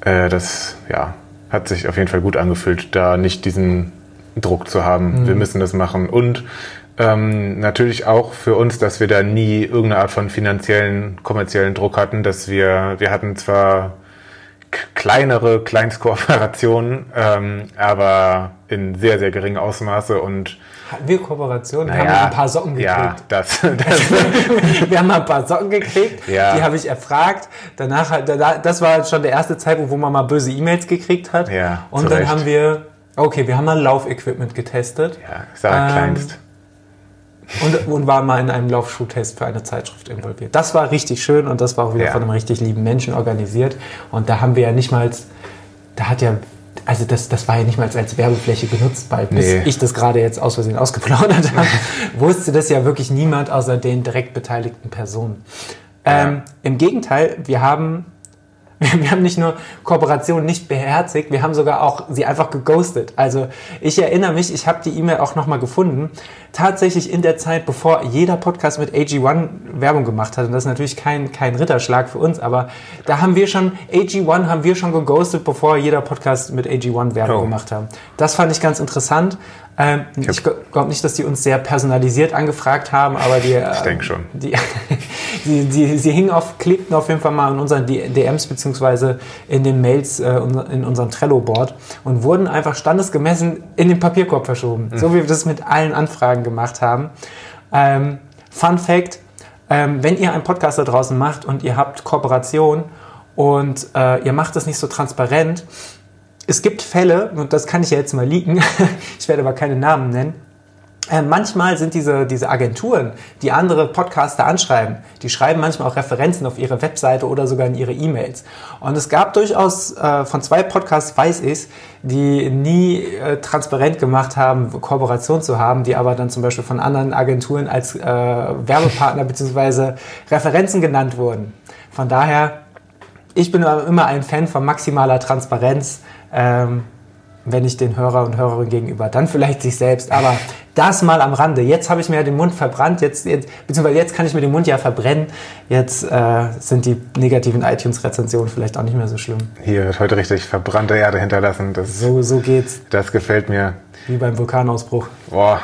äh, das ja, hat sich auf jeden Fall gut angefühlt, da nicht diesen Druck zu haben. Wir müssen das machen. Und ähm, natürlich auch für uns, dass wir da nie irgendeine Art von finanziellen, kommerziellen Druck hatten, dass wir, wir hatten zwar kleinere Kleinstkooperationen, ähm, aber in sehr, sehr geringem Ausmaße und Hatten wir Kooperation? Wir haben naja, mal ein paar Socken gekriegt. Ja, das, das wir haben mal ein paar Socken gekriegt, Ja. die habe ich erfragt. Danach, da- das war schon der erste Zeitpunkt, wo man mal böse E-Mails gekriegt hat. Ja, Und dann Recht. haben wir, okay, wir haben mal Laufequipment getestet ja, ich sage Ähm, kleinst. Und, und waren mal in einem Laufschuhtest für eine Zeitschrift involviert. Das war richtig schön und das war auch wieder Ja. von einem richtig lieben Menschen organisiert. Und da haben wir ja nicht mal, da hat ja, also das, das war ja nicht mal als Werbefläche genutzt, weil bis Nee. ich das gerade jetzt aus Versehen ausgeplaudert habe, wusste das ja wirklich niemand außer den direkt beteiligten Personen. Ähm, Im Gegenteil, wir haben Wir haben nicht nur Kooperation nicht beherzigt, wir haben sogar auch sie einfach geghostet. Also ich erinnere mich, ich habe die E-Mail auch nochmal gefunden. Tatsächlich in der Zeit, bevor jeder Podcast mit AG1 Werbung gemacht hat. Und das ist natürlich kein, kein Ritterschlag für uns, aber da haben wir schon, AG1 haben wir schon geghostet, bevor jeder Podcast mit AG1 Werbung oh. gemacht hat. Das fand ich ganz interessant. Ähm, ich, ich glaube nicht, dass die uns sehr personalisiert angefragt haben, aber die. ich denke schon. Die, die, die, sie hingen auf, klebten auf jeden Fall mal in unseren DMs beziehungsweise in den Mails äh, in unserem Trello-Board und wurden einfach standesgemessen in den Papierkorb verschoben. Mhm. So wie wir das mit allen Anfragen gemacht haben. Ähm, Fun Fact: ähm, Wenn ihr einen Podcast da draußen macht und ihr habt Kooperation und äh, ihr macht das nicht so transparent, es gibt Fälle, und das kann ich ja jetzt mal leaken, ich werde aber keine Namen nennen, äh, manchmal sind diese, diese Agenturen, die andere Podcaster anschreiben, die schreiben manchmal auch Referenzen auf ihre Webseite oder sogar in ihre E-Mails. Und es gab durchaus äh, von zwei Podcasts, weiß ich, die nie äh, transparent gemacht haben, Kooperation zu haben, die aber dann zum Beispiel von anderen Agenturen als äh, Werbepartner bzw. Referenzen genannt wurden. Von daher, ich bin immer ein Fan von maximaler Transparenz ähm, wenn ich den Hörer und Hörerinnen gegenüber, dann vielleicht sich selbst. Aber das mal am Rande. Jetzt habe ich mir ja den Mund verbrannt, jetzt, jetzt, beziehungsweise jetzt kann ich mir den Mund ja verbrennen. Jetzt äh, sind die negativen iTunes-Rezensionen vielleicht auch nicht mehr so schlimm. Hier wird heute richtig verbrannte Erde hinterlassen. Das, so, so geht's. Das gefällt mir. Wie beim Vulkanausbruch. Boah.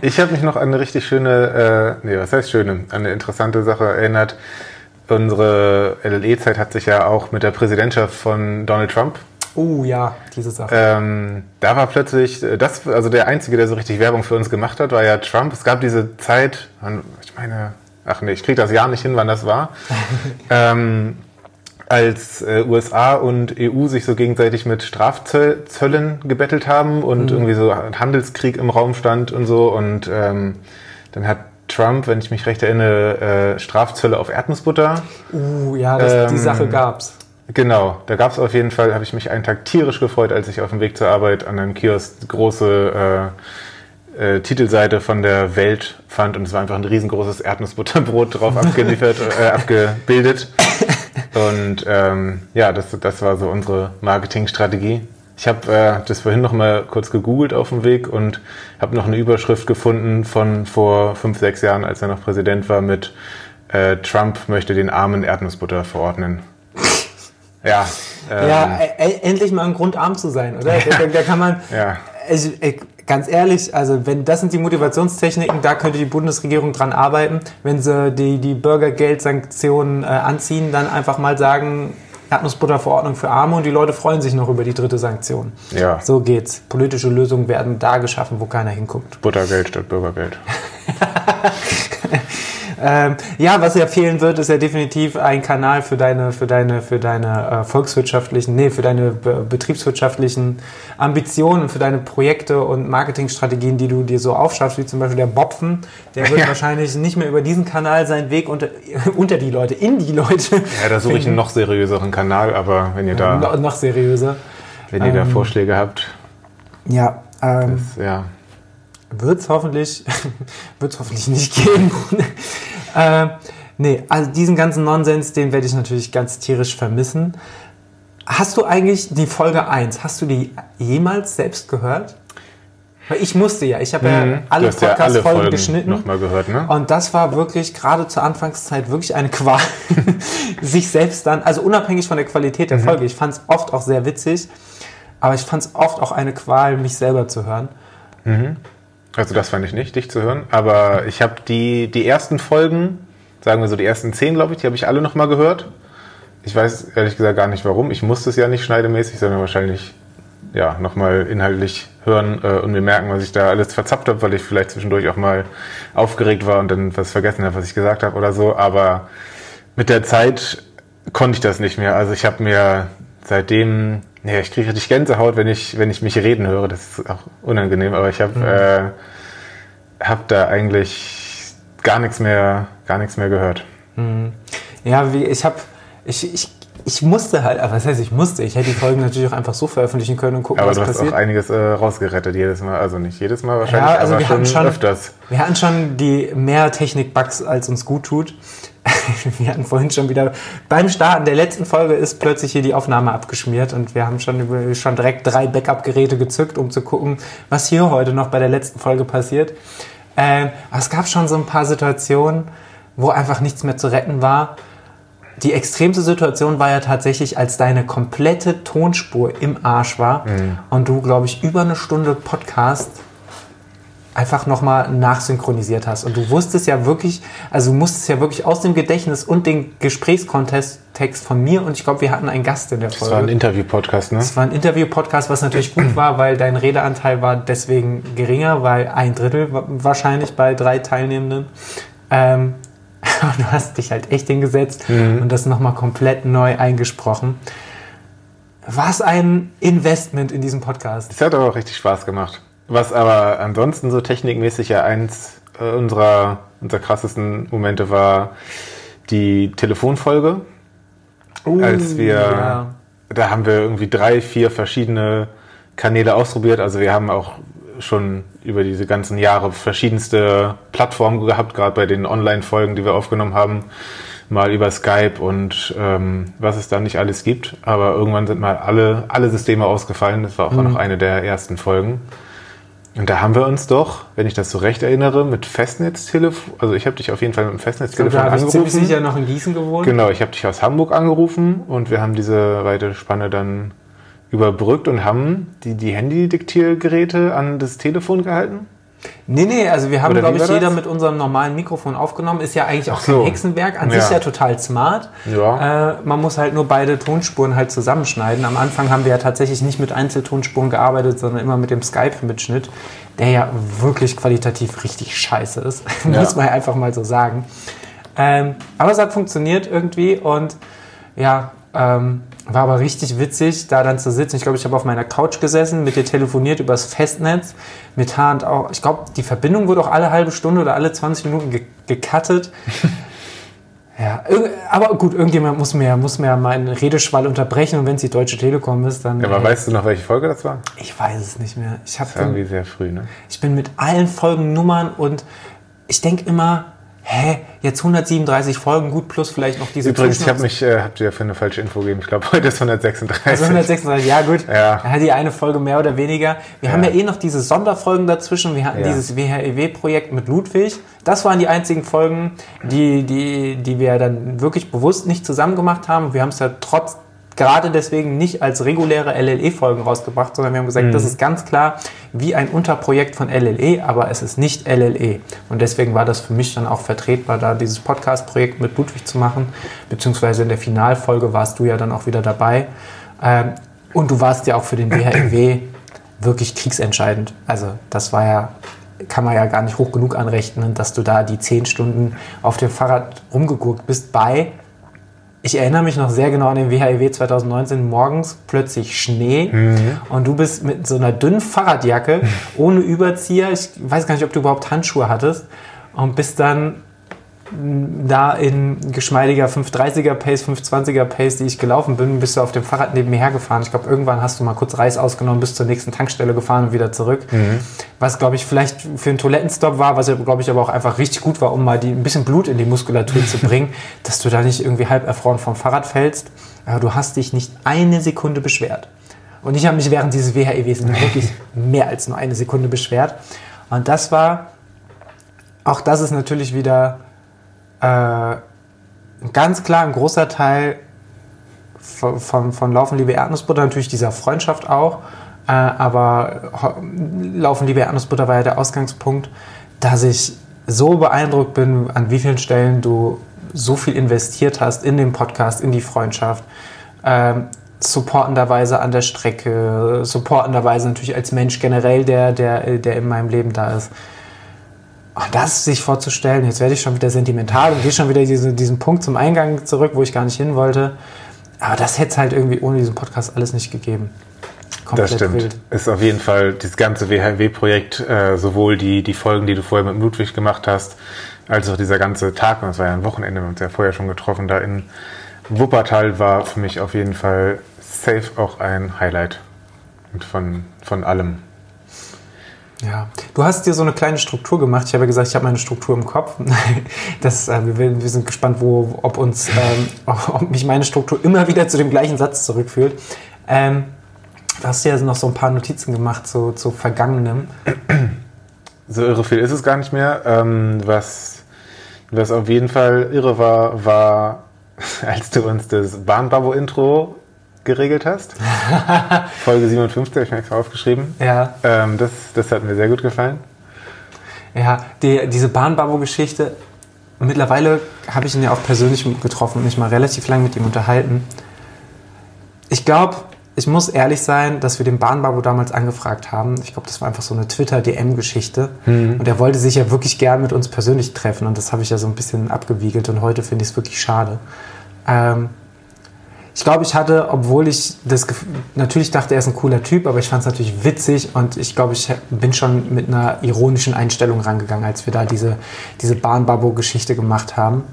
ich habe mich noch an eine richtig schöne, äh, nee, was heißt schöne, an eine interessante Sache erinnert. Unsere LLE-Zeit hat sich ja auch mit der Präsidentschaft von Donald Trump Oh ja, diese Sache. Ähm, da war plötzlich, äh, das, also der Einzige, der so richtig Werbung für uns gemacht hat, war ja Trump. Es gab diese Zeit, ich meine, ach nee, ich kriege das Jahr nicht hin, wann das war, ähm, als äh, USA und EU sich so gegenseitig mit Strafzöllen gebettelt haben und mhm. irgendwie so ein Handelskrieg im Raum stand und so. Und ähm, dann hat Trump, wenn ich mich recht erinnere, äh, Strafzölle auf Erdnussbutter. Uh, ja, das, die ähm, Sache gab's. Genau, da gab es auf jeden Fall, habe ich mich einen Tag tierisch gefreut, als ich auf dem Weg zur Arbeit an einem Kiosk große äh, äh, Titelseite von der Welt fand und es war einfach ein riesengroßes Erdnussbutterbrot drauf abgeliefert, äh, abgebildet. Und ähm, ja, das, das war so unsere Marketingstrategie. Ich habe äh, das vorhin noch mal kurz gegoogelt auf dem Weg und habe noch eine Überschrift gefunden von vor fünf, sechs Jahren, als er noch Präsident war, mit äh, Trump möchte den armen Erdnussbutter verordnen. Ja. Ähm, ja, endlich mal ein Grund, arm zu sein, oder? Da, da kann man. Ja. Ich, ich, ganz ehrlich, also wenn das sind die Motivationstechniken, da könnte die Bundesregierung dran arbeiten. Wenn sie die, die Bürgergeldsanktionen äh, anziehen, dann einfach mal sagen, Erdnussbutterverordnung für Arme und die Leute freuen sich noch über die dritte Sanktion. Ja. So geht's. Politische Lösungen werden da geschaffen, wo keiner hinguckt. Buttergeld statt Bürgergeld. Ähm, ja, was ja fehlen wird, ist ja definitiv ein Kanal für deine, für deine, für deine äh, volkswirtschaftlichen, nee, für deine be betriebswirtschaftlichen Ambitionen, für deine Projekte und Marketingstrategien, die du dir so aufschaffst, wie zum Beispiel der Bopfen. Der wird ja. wahrscheinlich nicht mehr über diesen Kanal seinen Weg unter, unter die Leute, in die Leute. Ja, da suche ich einen noch seriöseren Kanal, aber wenn ihr da. No, noch seriöser. Wenn ihr ähm, da Vorschläge habt. Ja, ähm, das, ja wird es hoffentlich, wird's hoffentlich nicht geben. äh, nee, also diesen ganzen Nonsens, den werde ich natürlich ganz tierisch vermissen. Hast du eigentlich die Folge 1, hast du die jemals selbst gehört? Weil ich musste ja, ich habe mhm, ja alle Podcast-Folgen ja geschnitten. Noch mal gehört, ne? Und das war wirklich gerade zur Anfangszeit wirklich eine Qual, sich selbst dann, also unabhängig von der Qualität der mhm. Folge, ich fand es oft auch sehr witzig, aber ich fand es oft auch eine Qual, mich selber zu hören. Mhm. Also das fand ich nicht, dich zu hören. Aber ich habe die, die ersten Folgen, sagen wir so die ersten zehn, glaube ich, die habe ich alle nochmal gehört. Ich weiß ehrlich gesagt gar nicht warum. Ich musste es ja nicht schneidemäßig, sondern wahrscheinlich ja, nochmal inhaltlich hören äh, und mir merken, was ich da alles verzappt habe, weil ich vielleicht zwischendurch auch mal aufgeregt war und dann was vergessen habe, was ich gesagt habe oder so. Aber mit der Zeit konnte ich das nicht mehr. Also ich habe mir seitdem ja, ich kriege richtig Gänsehaut, wenn ich, wenn ich mich reden höre. Das ist auch unangenehm, aber ich habe mhm. äh, hab da eigentlich gar nichts mehr, gar nichts mehr gehört. Mhm. Ja, wie ich habe, ich, ich, ich musste halt, was heißt ich musste? Ich hätte die Folgen natürlich auch einfach so veröffentlichen können und gucken, aber was passiert. Aber du hast auch einiges äh, rausgerettet jedes Mal, also nicht jedes Mal wahrscheinlich, ja, also aber wir schon, schon öfters. Wir hatten schon die mehr Technik-Bugs, als uns gut tut. wir hatten vorhin schon wieder, beim Starten der letzten Folge ist plötzlich hier die Aufnahme abgeschmiert und wir haben schon, schon direkt drei Backup-Geräte gezückt, um zu gucken, was hier heute noch bei der letzten Folge passiert. Ähm, aber es gab schon so ein paar Situationen, wo einfach nichts mehr zu retten war. Die extremste Situation war ja tatsächlich, als deine komplette Tonspur im Arsch war Mhm. und du, glaube ich, über eine Stunde Podcast einfach nochmal nachsynchronisiert hast. Und du wusstest ja wirklich, also du musstest ja wirklich aus dem Gedächtnis und den Gesprächskontext Text von mir und ich glaube, wir hatten einen Gast in der Das war ein Folge. Interview-Podcast, ne? Es war ein Interview-Podcast, was natürlich gut war, weil dein Redeanteil war deswegen geringer, weil ein Drittel wa- wahrscheinlich bei drei Teilnehmenden. Ähm, du hast dich halt echt hingesetzt und das nochmal komplett neu eingesprochen. Was ein Investment in diesem Podcast. Es hat aber auch richtig Spaß gemacht. Was aber ansonsten so technikmäßig ja eins äh, unserer, unserer krassesten Momente war die Telefonfolge. als wir, ja. da haben wir irgendwie drei, vier verschiedene Kanäle ausprobiert. Also wir haben auch schon über diese ganzen Jahre verschiedenste Plattformen gehabt, gerade bei den Online-Folgen, die wir aufgenommen haben. Mal über Skype und ähm, was es da nicht alles gibt. Aber irgendwann sind mal alle, alle Systeme ausgefallen. Das war auch noch eine der ersten Folgen. Und da haben wir uns doch, wenn ich das so recht erinnere, mit Festnetztelefon, also ich habe dich auf jeden Fall mit dem Festnetztelefon habe ich ziemlich angerufen. sicher noch in Gießen gewohnt. Genau, ich habe dich aus Hamburg angerufen und wir haben diese weite Spanne dann überbrückt und haben die, die Handy-Diktiergeräte an das Telefon gehalten. Nee, nee, also wir haben, glaube ich, jeder das? mit unserem normalen Mikrofon aufgenommen. Ist ja eigentlich auch so. kein Hexenwerk. An Ja. sich ja total smart. Ja. Äh, man muss halt nur beide Tonspuren halt zusammenschneiden. Am Anfang haben wir ja tatsächlich nicht mit Einzeltonspuren gearbeitet, sondern immer mit dem Skype-Mitschnitt, der ja wirklich qualitativ richtig scheiße ist. muss man ja einfach mal so sagen. Ähm, aber es hat funktioniert irgendwie und ja, ähm, war aber richtig witzig, da dann zu sitzen. Ich glaube, ich habe auf meiner Couch gesessen, mit dir telefoniert übers Festnetz, mit Hand auch. Ich glaube, die Verbindung wurde auch alle halbe Stunde oder alle 20 Minuten ge gecuttet. ja, aber gut, irgendjemand muss mir, muss mir meinen Redeschwall unterbrechen und wenn es die Deutsche Telekom ist, dann. Aber äh, weißt du noch, welche Folge das war? ich weiß es nicht mehr. Ich, hab Das war irgendwie sehr früh, ne? ich bin mit allen Folgennummern und ich denke immer, hä, jetzt 137 Folgen, gut, plus vielleicht noch diese Übrigens, ich habe mich, äh, hab dir für eine falsche Info gegeben. Ich glaube, heute ist 136. Also 136, ja gut. Ja. Ja. Die eine Folge mehr oder weniger. Wir haben ja eh noch diese Sonderfolgen dazwischen. Wir hatten Ja. dieses WHEW-Projekt mit Ludwig. Das waren die einzigen Folgen, die, die, die wir dann wirklich bewusst nicht zusammen gemacht haben. Wir haben es ja trotz, gerade deswegen nicht als reguläre LLE-Folgen rausgebracht, sondern wir haben gesagt, das ist ganz klar wie ein Unterprojekt von LLE, aber es ist nicht LLE. Und deswegen war das für mich dann auch vertretbar, da dieses Podcast-Projekt mit Ludwig zu machen. Beziehungsweise in der Finalfolge warst du ja dann auch wieder dabei. Ähm, und du warst ja auch für den WHIW wirklich kriegsentscheidend. Also das war ja, kann man ja gar nicht hoch genug anrechnen, dass du da die zehn Stunden auf dem Fahrrad rumgeguckt bist bei, ich erinnere mich noch sehr genau an den WHIW 2019, morgens plötzlich Schnee und du bist mit so einer dünnen Fahrradjacke, ohne Überzieher, ich weiß gar nicht, ob du überhaupt Handschuhe hattest und bist dann da in geschmeidiger 530er Pace, 520er Pace, die ich gelaufen bin, bist du auf dem Fahrrad neben mir hergefahren. Ich glaube, irgendwann hast du mal kurz Reis ausgenommen, bis zur nächsten Tankstelle gefahren und wieder zurück. Was, glaube ich, vielleicht für einen Toilettenstopp war, was, glaube ich, aber auch einfach richtig gut war, um mal die, ein bisschen Blut in die Muskulatur zu bringen, dass du da nicht irgendwie halb erfroren vom Fahrrad fällst. Aber du hast dich nicht eine Sekunde beschwert. Und ich habe mich während dieses WHEWs wirklich mehr als nur eine Sekunde beschwert. Und das war, auch das ist natürlich wieder äh, ganz klar ein großer Teil von, von, von Laufen, Liebe Erdnussbutter, natürlich dieser Freundschaft auch. Äh, aber Laufen, Liebe Erdnussbutter war ja der Ausgangspunkt, dass ich so beeindruckt bin, an wie vielen Stellen du so viel investiert hast in den Podcast, in die Freundschaft. Ähm, supportenderweise an der Strecke, supportenderweise natürlich als Mensch generell, der, der, der in meinem Leben da ist. Und das sich vorzustellen, jetzt werde ich schon wieder sentimental und gehe schon wieder diese, diesen Punkt zum Eingang zurück, wo ich gar nicht hin wollte. Aber das hätte es halt irgendwie ohne diesen Podcast alles nicht gegeben. Das stimmt. Ist auf jeden Fall das ganze WHW-Projekt, äh, sowohl die, die Folgen, die du vorher mit Ludwig gemacht hast, als auch dieser ganze Tag, und das war ja ein Wochenende, wir haben uns ja vorher schon getroffen, da in Wuppertal war für mich auf jeden Fall safe auch ein Highlight. Und von, von allem. Ja, du hast dir so eine kleine Struktur gemacht. Ich habe ja gesagt, ich habe meine Struktur im Kopf. Das, äh, wir, wir, sind gespannt, wo, ob uns, ähm, ob mich meine Struktur immer wieder zu dem gleichen Satz zurückführt. Ähm, du hast ja noch so ein paar Notizen gemacht zu, zu Vergangenem. So irre viel ist es gar nicht mehr. Ähm, was, was auf jeden Fall irre war, war, als du uns das Bahnbabo-Intro geregelt hast. Folge 57, habe ich mir extra aufgeschrieben. Ja. Ähm, das, das hat mir sehr gut gefallen. Ja, die, diese Bahnbabo-Geschichte, mittlerweile habe ich ihn ja auch persönlich getroffen und mich mal relativ lange mit ihm unterhalten. Ich glaube, ich muss ehrlich sein, dass wir den Bahnbabo damals angefragt haben. Ich glaube, das war einfach so eine Twitter-DM-Geschichte. Mhm. Und er wollte sich ja wirklich gern mit uns persönlich treffen. Und das habe ich ja so ein bisschen abgewiegelt. Und heute finde ich es wirklich schade. Ähm, ich glaube, ich hatte, obwohl ich das natürlich dachte, er ist ein cooler Typ, aber ich fand es natürlich witzig und ich glaube, ich bin schon mit einer ironischen Einstellung rangegangen, als wir da diese, diese Bahnbabo-Geschichte gemacht haben.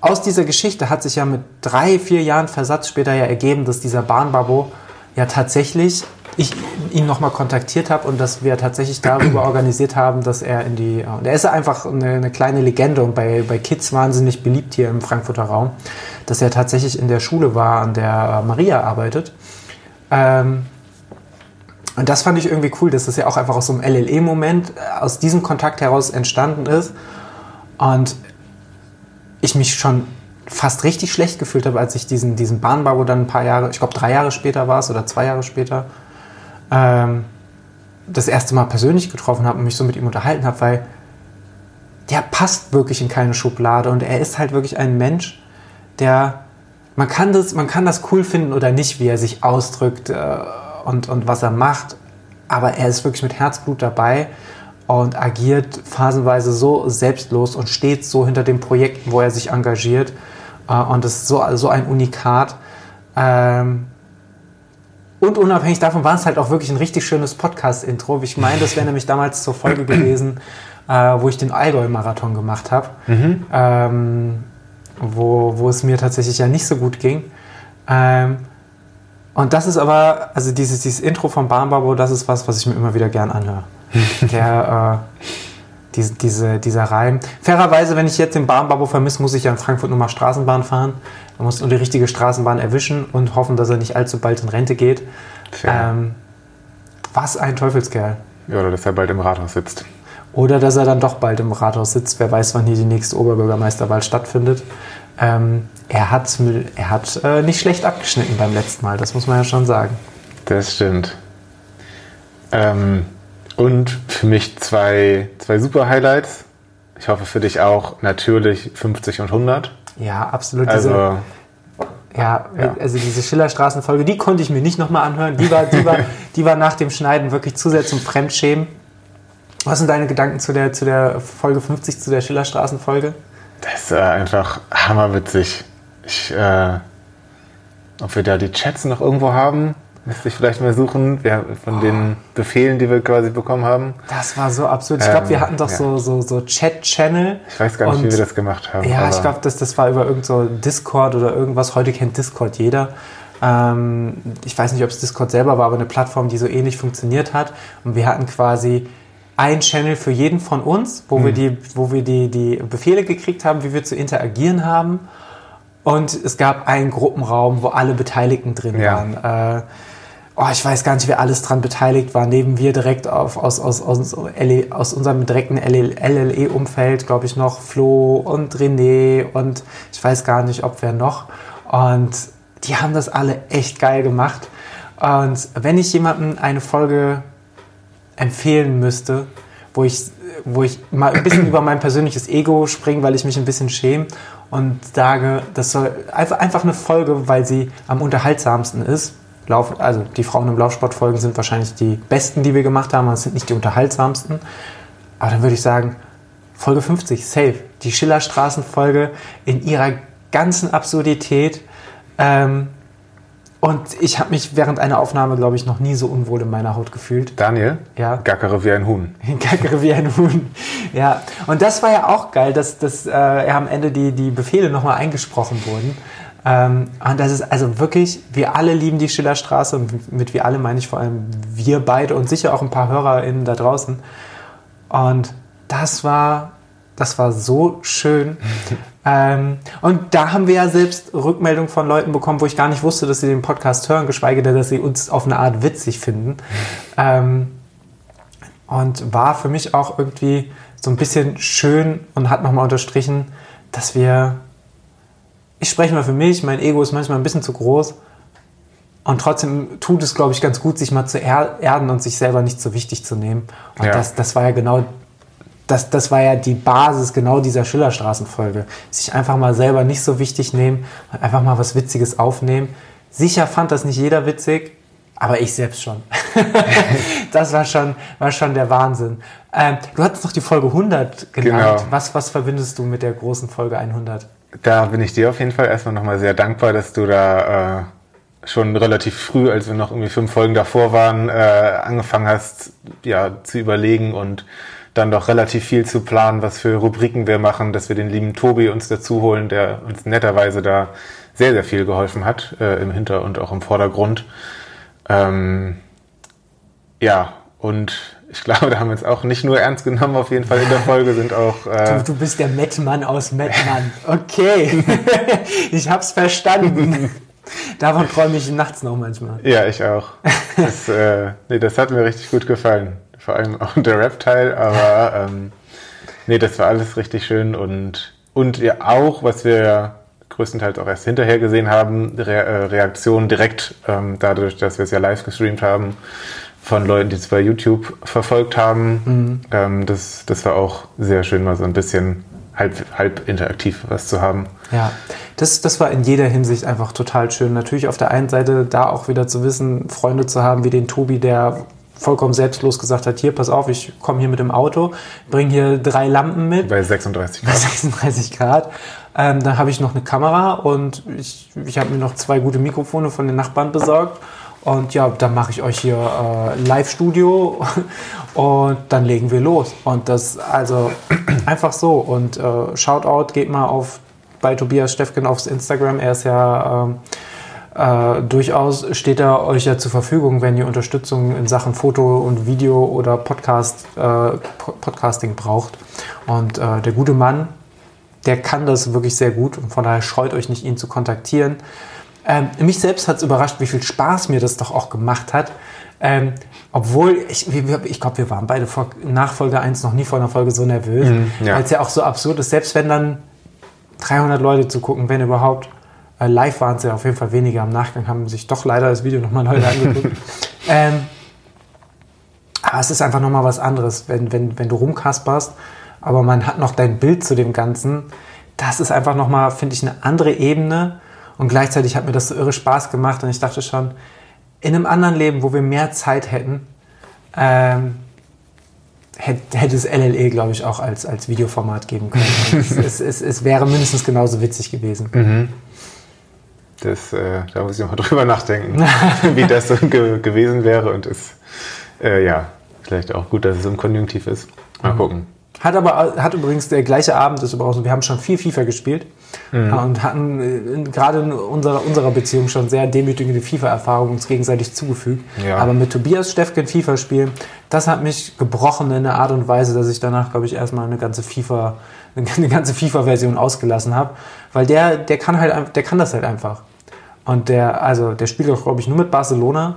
Aus dieser Geschichte hat sich ja mit drei, vier Jahren Versatz später ja ergeben, dass dieser Bahnbabo ja tatsächlich ich ihn nochmal kontaktiert habe und dass wir tatsächlich darüber organisiert haben, dass er in die. Und er ist einfach eine, eine, kleine Legende und bei, bei Kids wahnsinnig beliebt hier im Frankfurter Raum, dass er tatsächlich in der Schule war, an der Maria arbeitet. Ähm, und das fand ich irgendwie cool, dass das ja auch einfach aus so einem LLE-Moment, äh, aus diesem Kontakt heraus entstanden ist. Und ich mich schon fast richtig schlecht gefühlt habe, als ich diesen, diesen Bahnbau dann ein paar Jahre, ich glaube drei Jahre später war es oder zwei Jahre später, ähm, das erste Mal persönlich getroffen habe und mich so mit ihm unterhalten habe, weil der passt wirklich in keine Schublade und er ist halt wirklich ein Mensch, der man kann das, man kann das cool finden oder nicht, wie er sich ausdrückt äh, und, und was er macht, aber er ist wirklich mit Herzblut dabei und agiert phasenweise so selbstlos und steht so hinter den Projekten, wo er sich engagiert äh, und ist so, so ein Unikat. Ähm, und unabhängig davon war es halt auch wirklich ein richtig schönes Podcast-Intro. Ich meine, das wäre nämlich damals zur Folge gewesen, äh, wo ich den Allgäu-Marathon gemacht habe. Mhm. Ähm, wo, wo es mir tatsächlich ja nicht so gut ging. Ähm, und das ist aber, also dieses, dieses Intro von Bahnbabo, das ist was, was ich mir immer wieder gern anhöre. Der, äh, diese, diese, dieser Reim. Fairerweise, wenn ich jetzt den Bahnbabo vermisse, muss ich ja in Frankfurt nur mal Straßenbahn fahren. Man muss nur die richtige Straßenbahn erwischen und hoffen, dass er nicht allzu bald in Rente geht. Ähm, was ein Teufelskerl. Ja, oder dass er bald im Rathaus sitzt. Oder dass er dann doch bald im Rathaus sitzt. Wer weiß, wann hier die nächste Oberbürgermeisterwahl stattfindet. Ähm, er hat, er hat äh, nicht schlecht abgeschnitten beim letzten Mal, das muss man ja schon sagen. Das stimmt. Ähm, und für mich zwei, zwei super Highlights. Ich hoffe für dich auch natürlich 50 und 100. Ja, absolut. Also, diese, ja, ja, also diese Schillerstraßenfolge, die konnte ich mir nicht nochmal anhören. Die war, die, war, die war nach dem Schneiden wirklich zu sehr zum Fremdschämen. Was sind deine Gedanken zu der, zu der Folge 50, zu der Schillerstraßenfolge? Das ist äh, einfach hammerwitzig. Ich, äh, ob wir da die Chats noch irgendwo haben? Müsste ich vielleicht mal suchen, ja, von oh. den Befehlen, die wir quasi bekommen haben. Das war so absurd. Ich glaube, wir ähm, hatten doch ja. so, so, so Chat-Channel. Ich weiß gar nicht, wie wir das gemacht haben. Ja, ich glaube, das, das war über irgend so Discord oder irgendwas. Heute kennt Discord jeder. Ähm, ich weiß nicht, ob es Discord selber war, aber eine Plattform, die so ähnlich funktioniert hat. Und wir hatten quasi ein Channel für jeden von uns, wo mhm. wir, die, wo wir die, die Befehle gekriegt haben, wie wir zu interagieren haben. Und es gab einen Gruppenraum, wo alle Beteiligten drin ja. waren. Äh, oh, ich weiß gar nicht, wer alles dran beteiligt war. Neben wir direkt auf, aus, aus, aus, aus unserem direkten LLE-Umfeld, glaube ich, noch Flo und René und ich weiß gar nicht, ob wer noch. Und die haben das alle echt geil gemacht. Und wenn ich jemandem eine Folge empfehlen müsste, wo ich, wo ich mal ein bisschen über mein persönliches Ego springe, weil ich mich ein bisschen schäme und sage, das soll einfach, einfach eine Folge, weil sie am unterhaltsamsten ist, Lauf, also die Frauen im Laufsportfolgen sind wahrscheinlich die besten, die wir gemacht haben, aber es sind nicht die unterhaltsamsten. Aber dann würde ich sagen, Folge 50, safe. Die Schillerstraßenfolge in ihrer ganzen Absurdität. Ähm, und ich habe mich während einer Aufnahme, glaube ich, noch nie so unwohl in meiner Haut gefühlt. Daniel? Ja. Gackere wie ein Huhn. Gackere wie ein Huhn. Ja. Und das war ja auch geil, dass, dass äh, ja, am Ende die, die Befehle nochmal eingesprochen wurden. Ähm, und das ist also wirklich, wir alle lieben die Schillerstraße und mit wir alle meine ich vor allem wir beide und sicher auch ein paar HörerInnen da draußen. Und das war, das war so schön. ähm, und da haben wir ja selbst Rückmeldungen von Leuten bekommen, wo ich gar nicht wusste, dass sie den Podcast hören, geschweige denn, dass sie uns auf eine Art witzig finden. Ähm, und war für mich auch irgendwie so ein bisschen schön und hat nochmal unterstrichen, dass wir, ich spreche mal für mich, mein Ego ist manchmal ein bisschen zu groß und trotzdem tut es, glaube ich, ganz gut, sich mal zu erden und sich selber nicht so wichtig zu nehmen. Und ja. das, das war ja genau, das, das war ja die Basis genau dieser Schillerstraßenfolge. Sich einfach mal selber nicht so wichtig nehmen und einfach mal was Witziges aufnehmen. Sicher fand das nicht jeder witzig, aber ich selbst schon. das war schon, war schon der Wahnsinn. Ähm, du hattest noch die Folge 100 genannt. Genau. Was, was verbindest du mit der großen Folge 100? Da bin ich dir auf jeden Fall erstmal nochmal sehr dankbar, dass du da äh, schon relativ früh, als wir noch irgendwie fünf Folgen davor waren, äh, angefangen hast, ja, zu überlegen und dann doch relativ viel zu planen, was für Rubriken wir machen, dass wir den lieben Tobi uns dazu holen, der uns netterweise da sehr, sehr viel geholfen hat, äh, im Hinter- und auch im Vordergrund. Ähm, ja, und ich glaube, da haben wir uns auch nicht nur ernst genommen, auf jeden Fall in der Folge sind auch. Äh du, du bist der Mettmann aus Mettmann. Okay. ich hab's verstanden. Davon träume ich nachts noch manchmal. Ja, ich auch. Das, äh, nee, das hat mir richtig gut gefallen. Vor allem auch der Rap-Teil, aber ähm, nee, das war alles richtig schön und, und ja auch, was wir größtenteils auch erst hinterher gesehen haben, Re äh, Reaktionen direkt ähm, dadurch, dass wir es ja live gestreamt haben von Leuten, die es bei YouTube verfolgt haben. Mhm. Ähm, das, das war auch sehr schön, mal so ein bisschen halb, halb interaktiv was zu haben. Ja, das, das war in jeder Hinsicht einfach total schön. Natürlich auf der einen Seite da auch wieder zu wissen, Freunde zu haben wie den Tobi, der vollkommen selbstlos gesagt hat, hier, pass auf, ich komme hier mit dem Auto, bringe hier drei Lampen mit. Bei 36 Grad. Bei 36 Grad. Ähm, dann habe ich noch eine Kamera und ich, ich habe mir noch zwei gute Mikrofone von den Nachbarn besorgt. Und ja, dann mache ich euch hier äh, Live-Studio und dann legen wir los. Und das also einfach so. Und äh, Shoutout geht mal auf bei Tobias Steffken aufs Instagram. Er ist ja ähm, äh, durchaus steht er euch ja zur Verfügung, wenn ihr Unterstützung in Sachen Foto und Video oder Podcast, äh, Podcasting braucht. Und äh, der gute Mann, der kann das wirklich sehr gut und von daher scheut euch nicht, ihn zu kontaktieren. Ähm, mich selbst hat es überrascht, wie viel Spaß mir das doch auch gemacht hat. Ähm, obwohl, ich, ich glaube, wir waren beide vor Nachfolge 1 noch nie vor einer Folge so nervös, mhm, ja. weil es ja auch so absurd ist, selbst wenn dann 300 Leute zu gucken, wenn überhaupt, äh, live waren es ja auf jeden Fall weniger. Im Nachgang haben sich doch leider das Video nochmal Leute angeguckt. ähm, aber es ist einfach nochmal was anderes, wenn, wenn, wenn du rumkasperst, aber man hat noch dein Bild zu dem Ganzen. Das ist einfach nochmal, finde ich, eine andere Ebene. Und gleichzeitig hat mir das so irre Spaß gemacht. Und ich dachte schon, in einem anderen Leben, wo wir mehr Zeit hätten, ähm, hätte, hätte es LLE, glaube ich, auch als, als Videoformat geben können. es, es, es, es, wäre mindestens genauso witzig gewesen. Mhm. Das, äh, da muss ich noch mal drüber nachdenken, wie das so ge gewesen wäre. Und es, äh, ja, vielleicht auch gut, dass es im Konjunktiv ist. Mal mhm. gucken. Hat aber hat übrigens der gleiche Abend ist übrigens, wir haben schon viel FIFA gespielt mhm. und hatten äh, gerade in unserer, unserer Beziehung schon sehr demütigende FIFA-Erfahrungen uns gegenseitig zugefügt. Ja. Aber mit Tobias Steffken FIFA spielen, das hat mich gebrochen in der Art und Weise, dass ich danach, glaube ich, erstmal eine ganze FIFA, eine ganze FIFA-Version ausgelassen habe. Weil der, der kann halt, der kann das halt einfach. Und der, also der spielt auch, glaube ich, nur mit Barcelona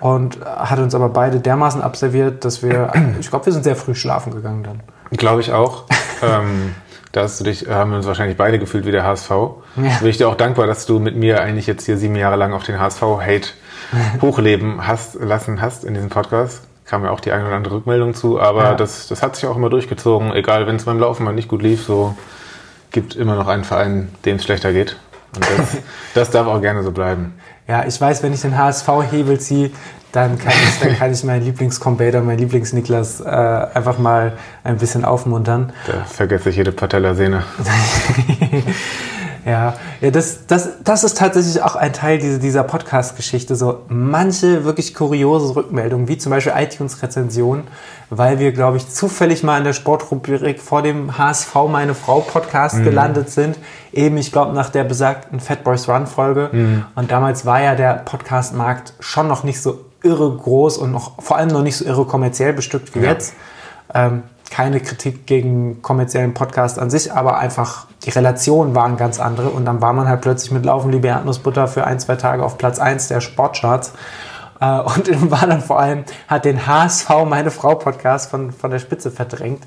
und hat uns aber beide dermaßen abserviert, dass wir, ich glaube, wir sind sehr früh schlafen gegangen dann. Glaube ich auch. ähm, da hast du dich, haben wir uns wahrscheinlich beide gefühlt wie der HSV. Ja. Bin ich dir auch dankbar, dass du mit mir eigentlich jetzt hier sieben Jahre lang auf den HSV-Hate hochleben hast, lassen hast in diesem Podcast. Kam ja auch die eine oder andere Rückmeldung zu, aber ja. das, das hat sich auch immer durchgezogen. Egal, wenn es beim Laufen mal nicht gut lief, so gibt immer noch einen Verein, dem es schlechter geht. Und das, das darf auch gerne so bleiben. Ja, ich weiß, wenn ich den HSV-Hebel ziehe, dann kann ich, dann kann ich meinen Lieblingscombater, meinen Lieblingsniklas äh, einfach mal ein bisschen aufmuntern. Da vergesse ich jede Patellasehne. Ja, ja das, das, das ist tatsächlich auch ein Teil dieser, dieser Podcast-Geschichte. So manche wirklich kuriose Rückmeldungen, wie zum Beispiel iTunes-Rezensionen, weil wir, glaube ich, zufällig mal in der Sportrubrik vor dem HSV Meine Frau Podcast mhm. gelandet sind. Eben, ich glaube, nach der besagten Fat Boys Run Folge. Mhm. Und damals war ja der Podcast-Markt schon noch nicht so irre groß und noch, vor allem noch nicht so irre kommerziell bestückt wie ja. jetzt. Ähm, keine Kritik gegen kommerziellen Podcast an sich, aber einfach die Relationen waren ganz andere und dann war man halt plötzlich mit Laufen liebe Erdnussbutter für ein, zwei Tage auf Platz 1 der Sportcharts äh, und war dann vor allem, hat den HSV Meine Frau Podcast von, von der Spitze verdrängt.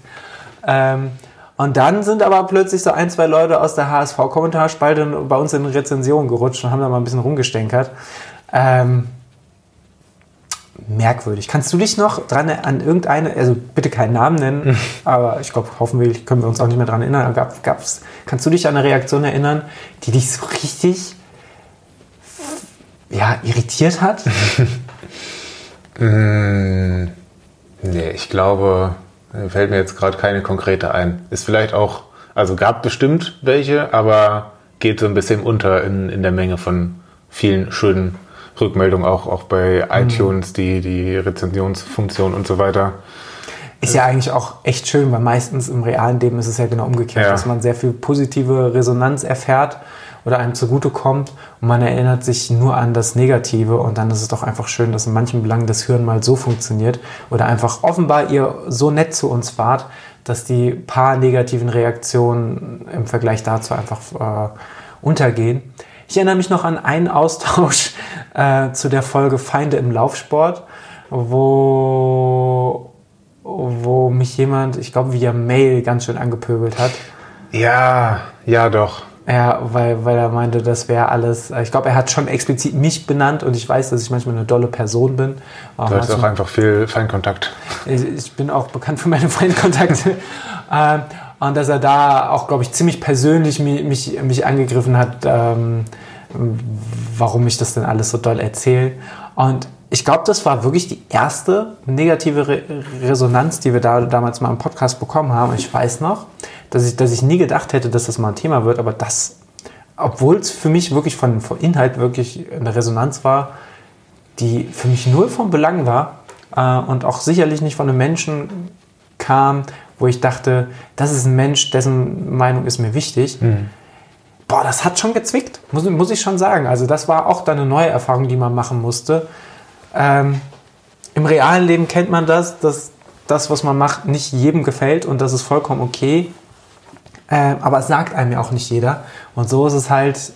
Ähm, und dann sind aber plötzlich so ein, zwei Leute aus der HSV-Kommentarspalte bei uns in Rezensionen gerutscht und haben da mal ein bisschen rumgestänkert. Ähm, merkwürdig. Kannst du dich noch dran an irgendeine, also bitte keinen Namen nennen, aber ich glaube, hoffentlich können wir uns auch nicht mehr dran erinnern. Gab, gab's, kannst du dich an eine Reaktion erinnern, die dich so richtig ja, irritiert hat? mm, nee, ich glaube, fällt mir jetzt gerade keine konkrete ein. Ist vielleicht auch, also gab bestimmt welche, aber geht so ein bisschen unter in, in der Menge von vielen schönen Rückmeldungen, auch, auch bei mhm. iTunes, die, die Rezensionsfunktion und so weiter. Ist ja eigentlich auch echt schön, weil meistens im realen Leben ist es ja genau umgekehrt, ja. dass man sehr viel positive Resonanz erfährt oder einem zugutekommt und man erinnert sich nur an das Negative und dann ist es doch einfach schön, dass in manchen Belangen das Hören mal so funktioniert oder einfach offenbar ihr so nett zu uns wart, dass die paar negativen Reaktionen im Vergleich dazu einfach äh, untergehen. Ich erinnere mich noch an einen Austausch äh, zu der Folge Feinde im Laufsport, wo, wo mich jemand, ich glaube via Mail, ganz schön angepöbelt hat. Ja, ja doch. Ja, weil, weil er meinte, das wäre alles. Ich glaube, er hat schon explizit mich benannt und ich weiß, dass ich manchmal eine dolle Person bin. du hast auch einfach viel Feindkontakt. Ich, ich bin auch bekannt für meine Feindkontakte. ähm, und dass er da auch, glaube ich, ziemlich persönlich mich, mich, mich angegriffen hat, ähm, warum ich das denn alles so doll erzähle. Und ich glaube, das war wirklich die erste negative Re Resonanz, die wir da damals mal im Podcast bekommen haben. Ich weiß noch, dass ich, dass ich nie gedacht hätte, dass das mal ein Thema wird, aber das, obwohl es für mich wirklich von, von Inhalt wirklich eine Resonanz war, die für mich null von Belang war äh, und auch sicherlich nicht von einem Menschen kam, wo ich dachte, das ist ein Mensch, dessen Meinung ist mir wichtig. Mhm. Boah, das hat schon gezwickt, muss, muss ich schon sagen. Also das war auch dann eine neue Erfahrung, die man machen musste. Ähm, Im realen Leben kennt man das, dass das, was man macht, nicht jedem gefällt und das ist vollkommen okay. Ähm, aber es sagt einem ja auch nicht jeder. Und so ist es halt,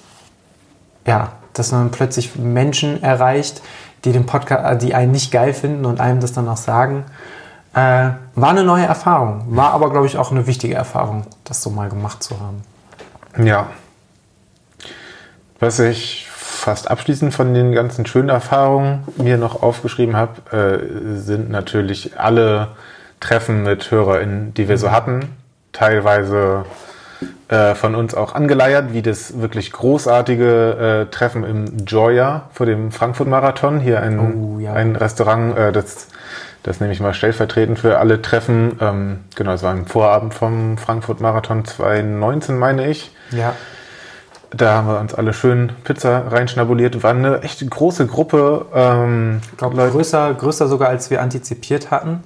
ja, dass man plötzlich Menschen erreicht, die den Podcast, die einen nicht geil finden und einem das dann auch sagen. Äh, war eine neue Erfahrung, war aber, glaube ich, auch eine wichtige Erfahrung, das so mal gemacht zu haben. Ja. Was ich fast abschließend von den ganzen schönen Erfahrungen mir noch aufgeschrieben habe, äh, sind natürlich alle Treffen mit HörerInnen, die wir so hatten. Teilweise äh, von uns auch angeleiert, wie das wirklich großartige äh, Treffen im Joya vor dem Frankfurt-Marathon. Hier ein, oh, ja. ein Restaurant, äh, das, das nehme ich mal stellvertretend für alle Treffen. Ähm, genau, es war im Vorabend vom Frankfurt-Marathon 2019, meine ich. Ja. Da haben wir uns alle schön Pizza reinschnabuliert. War eine echt große Gruppe. Ähm, ich glaube, größer, größer sogar, als wir antizipiert hatten.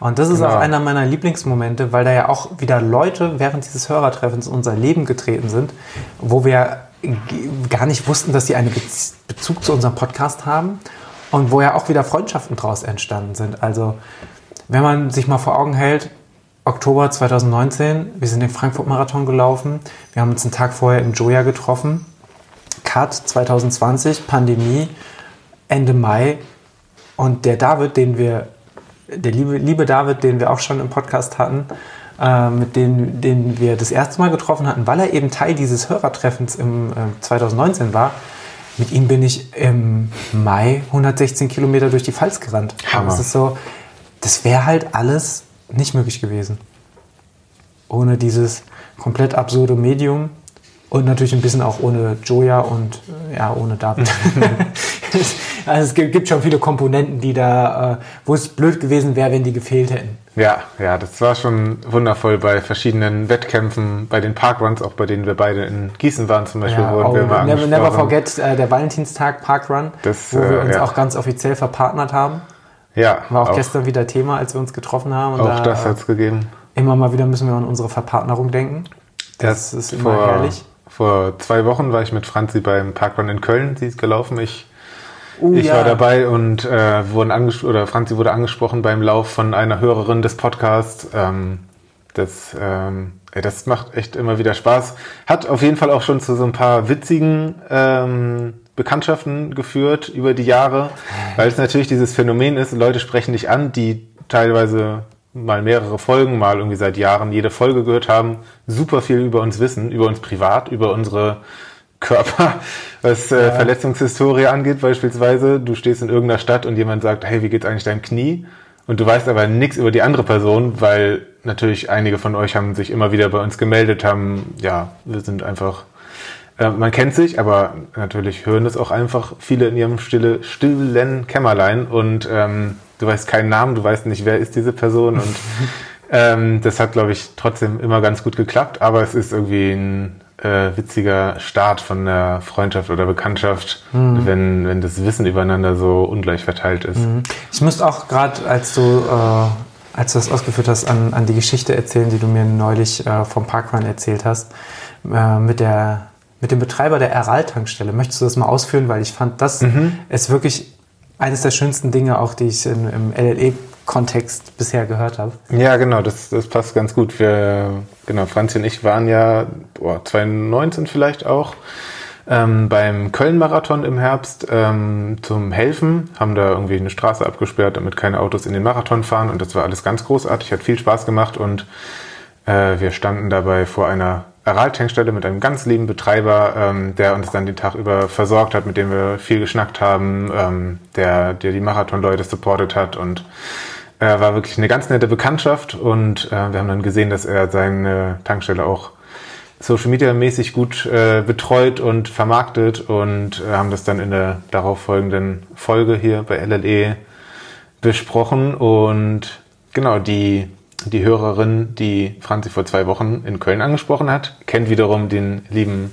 Und das ist genau. auch einer meiner Lieblingsmomente, weil da ja auch wieder Leute während dieses Hörertreffens in unser Leben getreten sind, wo wir gar nicht wussten, dass sie einen Bezug zu unserem Podcast haben und wo ja auch wieder Freundschaften daraus entstanden sind. Also wenn man sich mal vor Augen hält, Oktober 2019, wir sind den Frankfurt-Marathon gelaufen, wir haben uns einen Tag vorher im Joya getroffen, Cut 2020, Pandemie, Ende Mai und der David, den wir der liebe, liebe David, den wir auch schon im Podcast hatten, äh, mit dem den wir das erste Mal getroffen hatten, weil er eben Teil dieses Hörertreffens im äh, 2019 war. Mit ihm bin ich im Mai 116 Kilometer durch die Pfalz gerannt. Hammer. Das ist so, das wäre halt alles nicht möglich gewesen. Ohne dieses komplett absurde Medium und natürlich ein bisschen auch ohne Joya und äh, ja, ohne David. also es gibt, schon viele Komponenten, die da, äh, wo es blöd gewesen wäre, wenn die gefehlt hätten. Ja, ja, das war schon wundervoll bei verschiedenen Wettkämpfen, bei den Parkruns, auch bei denen wir beide in Gießen waren zum Beispiel, Ja, wurden oh, wir mal never, never forget äh, der Valentinstag Parkrun, Das, wo wir äh, uns ja. auch ganz offiziell verpartnert haben. Ja, War auch, gestern wieder Thema, als wir uns getroffen haben. Auch da, das hat's gegeben. immer mal wieder müssen wir an unsere Verpartnerung denken. Das ist immer vor, herrlich. Vor zwei Wochen war ich mit Franzi beim Parkrun in Köln, sie ist gelaufen, ich Uh, Ich ja. war dabei und äh, wurden oder Franzi wurde angesprochen beim Lauf von einer Hörerin des Podcasts. Ähm, das, ähm, das macht echt immer wieder Spaß. Hat auf jeden Fall auch schon zu so ein paar witzigen ähm, Bekanntschaften geführt über die Jahre, weil es natürlich dieses Phänomen ist, Leute sprechen dich an, die teilweise mal mehrere Folgen, mal irgendwie seit Jahren jede Folge gehört haben, super viel über uns wissen, über uns privat, über unsere Körper, was äh, Verletzungshistorie angeht beispielsweise. Du stehst in irgendeiner Stadt und jemand sagt, hey, wie geht's eigentlich deinem Knie? Und du weißt aber nichts über die andere Person, weil natürlich einige von euch haben sich immer wieder bei uns gemeldet, haben, ja, wir sind einfach, äh, man kennt sich, aber natürlich hören es auch einfach viele in ihrem stille, stillen Kämmerlein und ähm, du weißt keinen Namen, du weißt nicht, wer ist diese Person und ähm, das hat, glaube ich, trotzdem immer ganz gut geklappt, aber es ist irgendwie ein äh, witziger Start von einer Freundschaft oder Bekanntschaft, wenn, wenn das Wissen übereinander so ungleich verteilt ist. Ich musste auch gerade, als du, äh, als du das ausgeführt hast, an, an die Geschichte erzählen, die du mir neulich äh, vom Parkrun erzählt hast, äh, mit der mit dem Betreiber der Aral-Tankstelle. Möchtest du das mal ausführen? Weil ich fand, das ist wirklich eines der schönsten Dinge, auch die ich in, im LLE-Kontext bisher gehört habe. Ja, genau, das, das passt ganz gut. Wir, genau, Franzi und ich waren ja boah, 2019 vielleicht auch ähm, beim Köln-Marathon im Herbst ähm, zum Helfen, haben da irgendwie eine Straße abgesperrt, damit keine Autos in den Marathon fahren und das war alles ganz großartig, hat viel Spaß gemacht und äh, wir standen dabei vor einer Aral-Tankstelle mit einem ganz lieben Betreiber, ähm, der uns dann den Tag über versorgt hat, mit dem wir viel geschnackt haben, ähm, der, der die Marathon-Leute supportet hat und äh, war wirklich eine ganz nette Bekanntschaft und äh, wir haben dann gesehen, dass er seine Tankstelle auch Social Media mäßig gut äh, betreut und vermarktet und äh, haben das dann in der darauffolgenden Folge hier bei LLE besprochen und genau die die Hörerin, die Franzi vor zwei Wochen in Köln angesprochen hat, kennt wiederum den lieben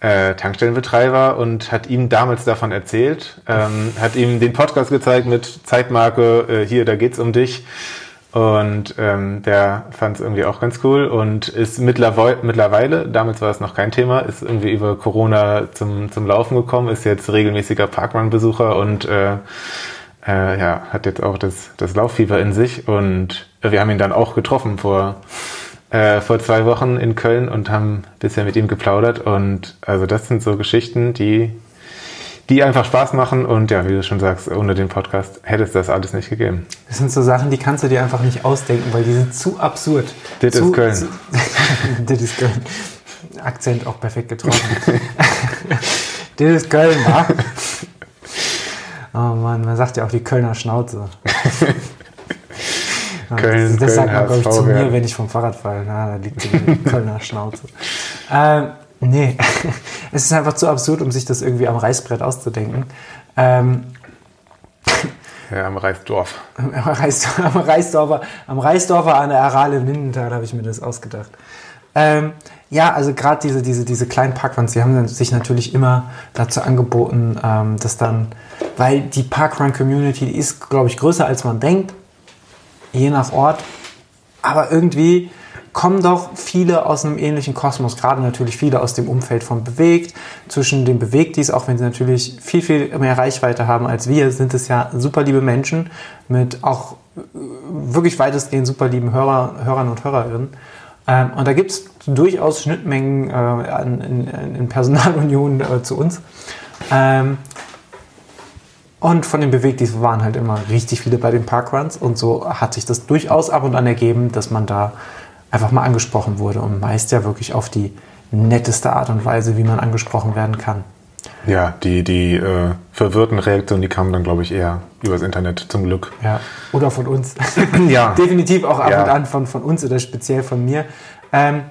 äh, Tankstellenbetreiber und hat ihm damals davon erzählt, ähm, hat ihm den Podcast gezeigt mit Zeitmarke, äh, hier, da geht's um dich. Und ähm, der fand es irgendwie auch ganz cool und ist mittlerweile, mittlerweile, damals war es noch kein Thema, ist irgendwie über Corona zum, zum Laufen gekommen, ist jetzt regelmäßiger Parkrun-Besucher und äh, äh, ja, hat jetzt auch das, das Lauffieber in sich und wir haben ihn dann auch getroffen vor, äh, vor zwei Wochen in Köln und haben ein bisschen mit ihm geplaudert und also das sind so Geschichten, die, die einfach Spaß machen und ja, wie du schon sagst, ohne den Podcast hätte es das alles nicht gegeben. Das sind so Sachen, die kannst du dir einfach nicht ausdenken, weil die sind zu absurd. Das ist Köln. Das ist Köln. Akzent auch perfekt getroffen. das ist Köln, wa? Oh Mann, man sagt ja auch die Kölner Schnauze. Köln, das, das sagt man, glaube ich, zu mir, wenn ich vom Fahrrad falle. Na, da liegt die Kölner Schnauze. Ähm, nee, es ist einfach zu absurd, um sich das irgendwie am Reißbrett auszudenken. Ähm, Ja, am Reisdorf. am, Reis, am, Reisdorfer, am Reisdorfer an der Arale im Lindenthal habe ich mir das ausgedacht. Ähm, ja, also gerade diese, diese, diese kleinen Parkruns, die haben sich natürlich immer dazu angeboten, ähm, dass dann, weil die Parkrun-Community ist, glaube ich, größer als man denkt, je nach Ort, aber irgendwie kommen doch viele aus einem ähnlichen Kosmos, gerade natürlich viele aus dem Umfeld von Bewegt. Zwischen den Bewegtis, auch wenn sie natürlich viel, viel mehr Reichweite haben als wir, sind es ja super liebe Menschen mit auch äh, wirklich weitestgehend super lieben Hörer, Hörern und Hörerinnen. Ähm, und da gibt es durchaus Schnittmengen äh, an, in, in Personalunion äh, zu uns. Ähm, und von den Bewegtis waren halt immer richtig viele bei den Parkruns. Und so hat sich das durchaus ab und an ergeben, dass man da einfach mal angesprochen wurde. Und meist ja wirklich auf die netteste Art und Weise, wie man angesprochen werden kann. Ja, die, die äh, verwirrten Reaktionen, die kamen dann, glaube ich, eher übers Internet, zum Glück. Ja. Oder von uns. Ja. Definitiv auch ab Ja. und an von, von uns oder speziell von mir. Ähm,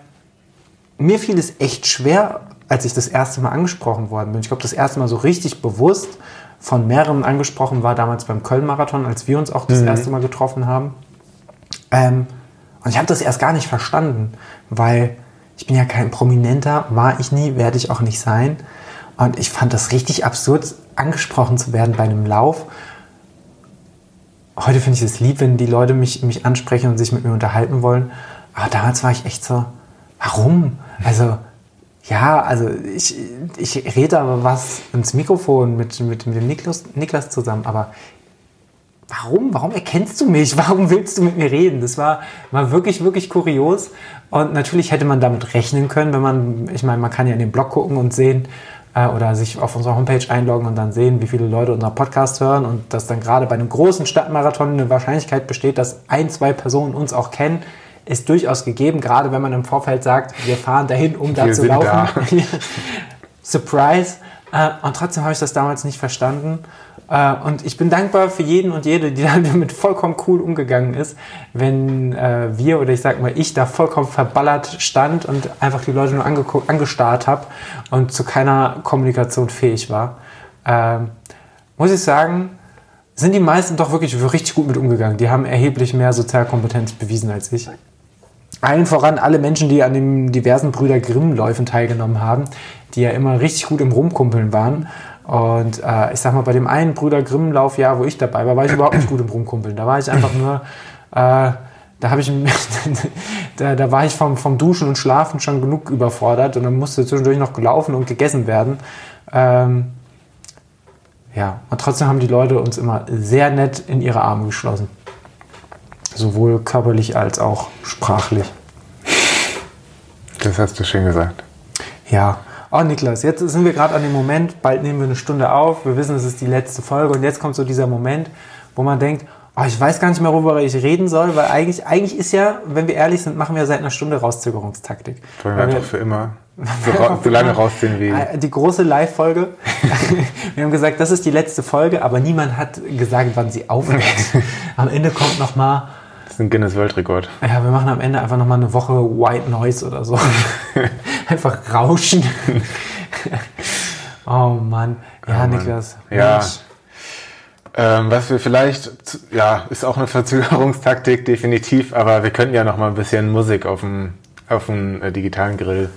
mir fiel es echt schwer, als ich das erste Mal angesprochen worden bin. Ich glaube, das erste Mal so richtig bewusst von mehreren angesprochen, war damals beim Köln-Marathon, als wir uns auch das Mhm. erste Mal getroffen haben. Ähm, und ich habe das erst gar nicht verstanden, weil ich bin ja kein Prominenter, war ich nie, werde ich auch nicht sein. Und ich fand das richtig absurd, angesprochen zu werden bei einem Lauf. Heute finde ich es lieb, wenn die Leute mich, mich ansprechen und sich mit mir unterhalten wollen. Aber damals war ich echt so, warum? Also, ja, also ich, ich rede aber was ins Mikrofon mit, mit, mit dem Niklas, Niklas zusammen, aber warum? Warum erkennst du mich? Warum willst du mit mir reden? Das war, war wirklich, wirklich kurios. Und natürlich hätte man damit rechnen können, wenn man, ich meine, man kann ja in den Blog gucken und sehen äh, oder sich auf unserer Homepage einloggen und dann sehen, wie viele Leute unseren Podcast hören und dass dann gerade bei einem großen Stadtmarathon eine Wahrscheinlichkeit besteht, dass ein, zwei Personen uns auch kennen, ist durchaus gegeben, gerade wenn man im Vorfeld sagt, wir fahren dahin, um da Wir zu laufen. da. Surprise. Äh, und trotzdem habe ich das damals nicht verstanden. Äh, und ich bin dankbar für jeden und jede, die damit vollkommen cool umgegangen ist, wenn äh, wir oder ich sag mal ich da vollkommen verballert stand und einfach die Leute nur angestarrt habe und zu keiner Kommunikation fähig war. Ähm, muss ich sagen, sind die meisten doch wirklich richtig gut mit umgegangen. Die haben erheblich mehr Sozialkompetenz bewiesen als ich. Allen voran alle Menschen, die an den diversen Brüder Grimm-Läufen teilgenommen haben, die ja immer richtig gut im Rumkumpeln waren. Und äh, ich sag mal, bei dem einen Brüder Grimm-Lauf, ja, wo ich dabei war, war ich überhaupt nicht gut im Rumkumpeln. Da war ich einfach nur, äh, da habe ich, da, da war ich vom, vom Duschen und Schlafen schon genug überfordert und dann musste zwischendurch noch gelaufen und gegessen werden. Ähm, ja, und trotzdem haben die Leute uns immer sehr nett in ihre Arme geschlossen. Sowohl körperlich als auch sprachlich. Das hast du schön gesagt. Ja. Oh, Niklas, jetzt sind wir gerade an dem Moment, bald nehmen wir eine Stunde auf, wir wissen, es ist die letzte Folge und jetzt kommt so dieser Moment, wo man denkt, oh, ich weiß gar nicht mehr, worüber ich reden soll, weil eigentlich, eigentlich ist ja, wenn wir ehrlich sind, machen wir seit einer Stunde Rauszögerungstaktik. Weil wir einfach für immer so, so lange rausziehen wie. Äh, Die große Live-Folge. wir haben gesagt, das ist die letzte Folge, aber niemand hat gesagt, wann sie aufhört. Am Ende kommt noch mal, Das ist ein Guinness-Weltrekord. ja, wir machen am Ende einfach noch mal eine Woche White Noise oder so. einfach rauschen. oh Mann. Ja, Oh Mann. Niklas. Ja. Mensch. Ähm, was wir vielleicht, ja, ist auch eine Verzögerungstaktik, definitiv, aber wir könnten ja noch mal ein bisschen Musik auf dem, auf dem äh, digitalen Grill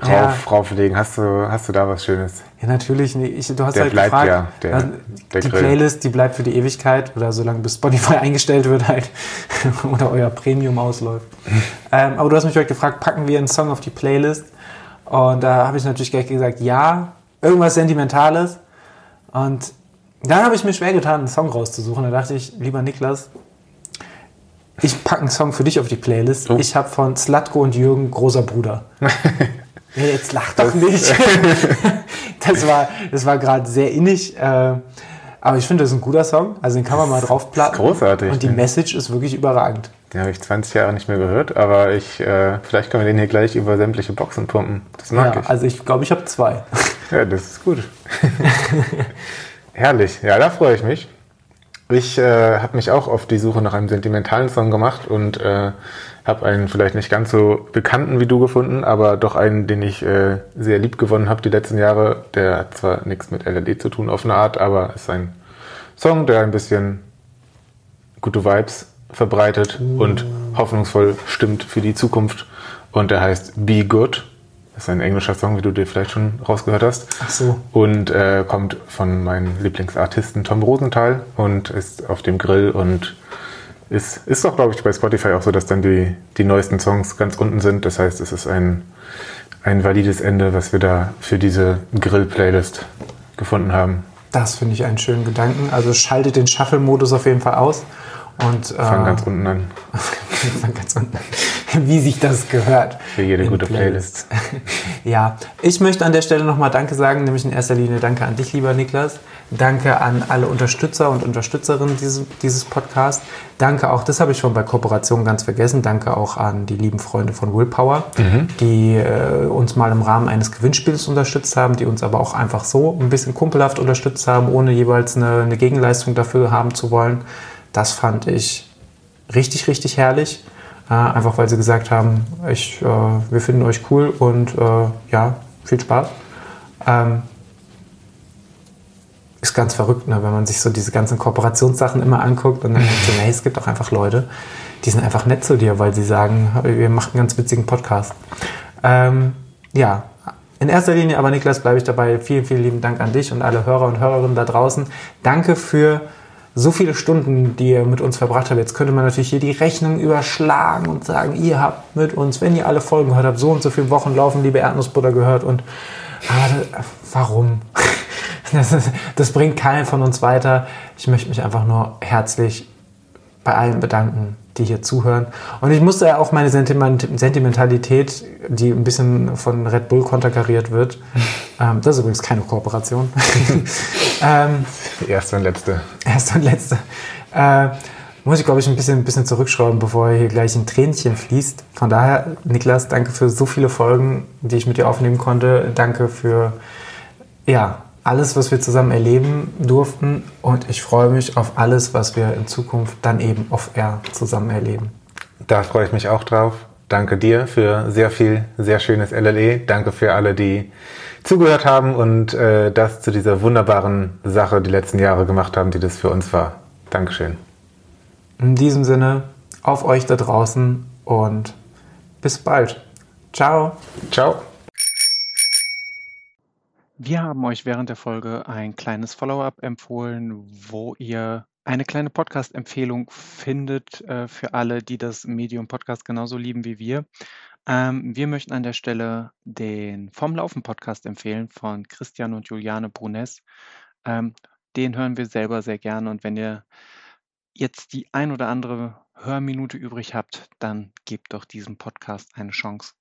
rauf, Ja. rauflegen. Hast du, hast du da was Schönes? Ja, natürlich. nee, Ich, du hast Der halt bleibt gefragt. ja, der- also, der die Grill. Playlist, die bleibt für die Ewigkeit oder solange bis Spotify eingestellt wird halt oder euer Premium ausläuft. ähm, aber du hast mich heute gefragt, packen wir einen Song auf die Playlist? Und da habe ich natürlich gleich gesagt, ja, irgendwas Sentimentales. Und dann habe ich mir schwer getan, einen Song rauszusuchen. Da dachte ich, lieber Niklas, ich packe einen Song für dich auf die Playlist. Oh. Ich habe von Slatko und Jürgen Großer Bruder. Ja, Jetzt lach doch nicht. das war, das war gerade sehr innig. Äh, aber ich finde, das ist ein guter Song. Also den kann man mal draufplatten. Großartig, Und die? Message ist wirklich überragend. Den habe ich 20 Jahre nicht mehr gehört, aber ich, äh, vielleicht können wir den hier gleich über sämtliche Boxen pumpen. Das mag Ja, ich. also ich glaube, ich habe zwei. Ja, das ist gut. Herrlich. Ja, da freue ich mich. Ich äh, habe mich auch auf die Suche nach einem sentimentalen Song gemacht und äh, habe einen vielleicht nicht ganz so bekannten wie du gefunden, aber doch einen, den ich äh, sehr lieb gewonnen habe die letzten Jahre. Der hat zwar nichts mit LLD zu tun auf eine Art, aber ist ein Song, der ein bisschen gute Vibes verbreitet und hoffnungsvoll stimmt für die Zukunft. Und der heißt Be Good. Das ist ein englischer Song, wie du dir vielleicht schon rausgehört hast. Ach so. Und äh, kommt von meinem Lieblingsartisten Tom Rosenthal und ist auf dem Grill und ist, ist doch, glaube ich, bei Spotify auch so, dass dann die, die neuesten Songs ganz unten sind. Das heißt, es ist ein, ein valides Ende, was wir da für diese Grill-Playlist gefunden haben. Das finde ich einen schönen Gedanken. Also schaltet den Shuffle-Modus auf jeden Fall aus. Und, äh, Fangen ganz unten an. fang ganz unten an. Wie sich das gehört. Für jede gute Playlists. Playlist. Ja, ich möchte an der Stelle nochmal Danke sagen, nämlich in erster Linie Danke an dich, lieber Niklas. Danke an alle Unterstützer und Unterstützerinnen dieses, dieses Podcasts. Danke auch, das habe ich schon bei Kooperation ganz vergessen, danke auch an die lieben Freunde von Willpower, die äh, uns mal im Rahmen eines Gewinnspiels unterstützt haben, die uns aber auch einfach so ein bisschen kumpelhaft unterstützt haben, ohne jeweils eine, eine Gegenleistung dafür haben zu wollen. Das fand ich richtig, richtig herrlich. Äh, einfach weil sie gesagt haben, ich, äh, wir finden euch cool und äh, ja, viel Spaß. Ähm, ist ganz verrückt, ne? wenn man sich so diese ganzen Kooperationssachen immer anguckt und dann denkt so, nee, es gibt auch einfach Leute, die sind einfach nett zu dir, weil sie sagen, wir machen einen ganz witzigen Podcast. Ähm, ja, in erster Linie aber, Niklas, bleibe ich dabei. Vielen, vielen lieben Dank an dich und alle Hörer und Hörerinnen da draußen. Danke für so viele Stunden, die ihr mit uns verbracht habt. Jetzt könnte man natürlich hier die Rechnung überschlagen und sagen, ihr habt mit uns, wenn ihr alle Folgen gehört habt, so und so viele Wochen laufen, liebe Erdnussbutter gehört und aber warum? Das, das bringt keinen von uns weiter. Ich möchte mich einfach nur herzlich bei allen bedanken, die hier zuhören. Und ich musste ja auch meine Sentimentalität, die ein bisschen von Red Bull konterkariert wird, ähm, das ist übrigens keine Kooperation. ähm, erste und letzte. Erste und letzte. Äh, muss ich, glaube ich, ein bisschen, ein bisschen zurückschrauben, bevor hier gleich ein Tränchen fließt. Von daher, Niklas, danke für so viele Folgen, die ich mit dir aufnehmen konnte. Danke für ja, alles, was wir zusammen erleben durften. Und ich freue mich auf alles, was wir in Zukunft dann eben off-air zusammen erleben. Da freue ich mich auch drauf. Danke dir für sehr viel, sehr schönes LLE. Danke für alle, die zugehört haben und äh, das zu dieser wunderbaren Sache die letzten Jahre gemacht haben, die das für uns war. Dankeschön. In diesem Sinne, auf euch da draußen und bis bald. Ciao. Ciao. Wir haben euch während der Folge ein kleines Follow-up empfohlen, wo ihr eine kleine Podcast-Empfehlung findet äh, für alle, die das Medium Podcast genauso lieben wie wir. Ähm, wir möchten an der Stelle den Vom Laufen Podcast empfehlen von Christian und Juliane Brunes. Ähm, den hören wir selber sehr gerne und wenn ihr jetzt die ein oder andere Hörminute übrig habt, dann gebt doch diesem Podcast eine Chance.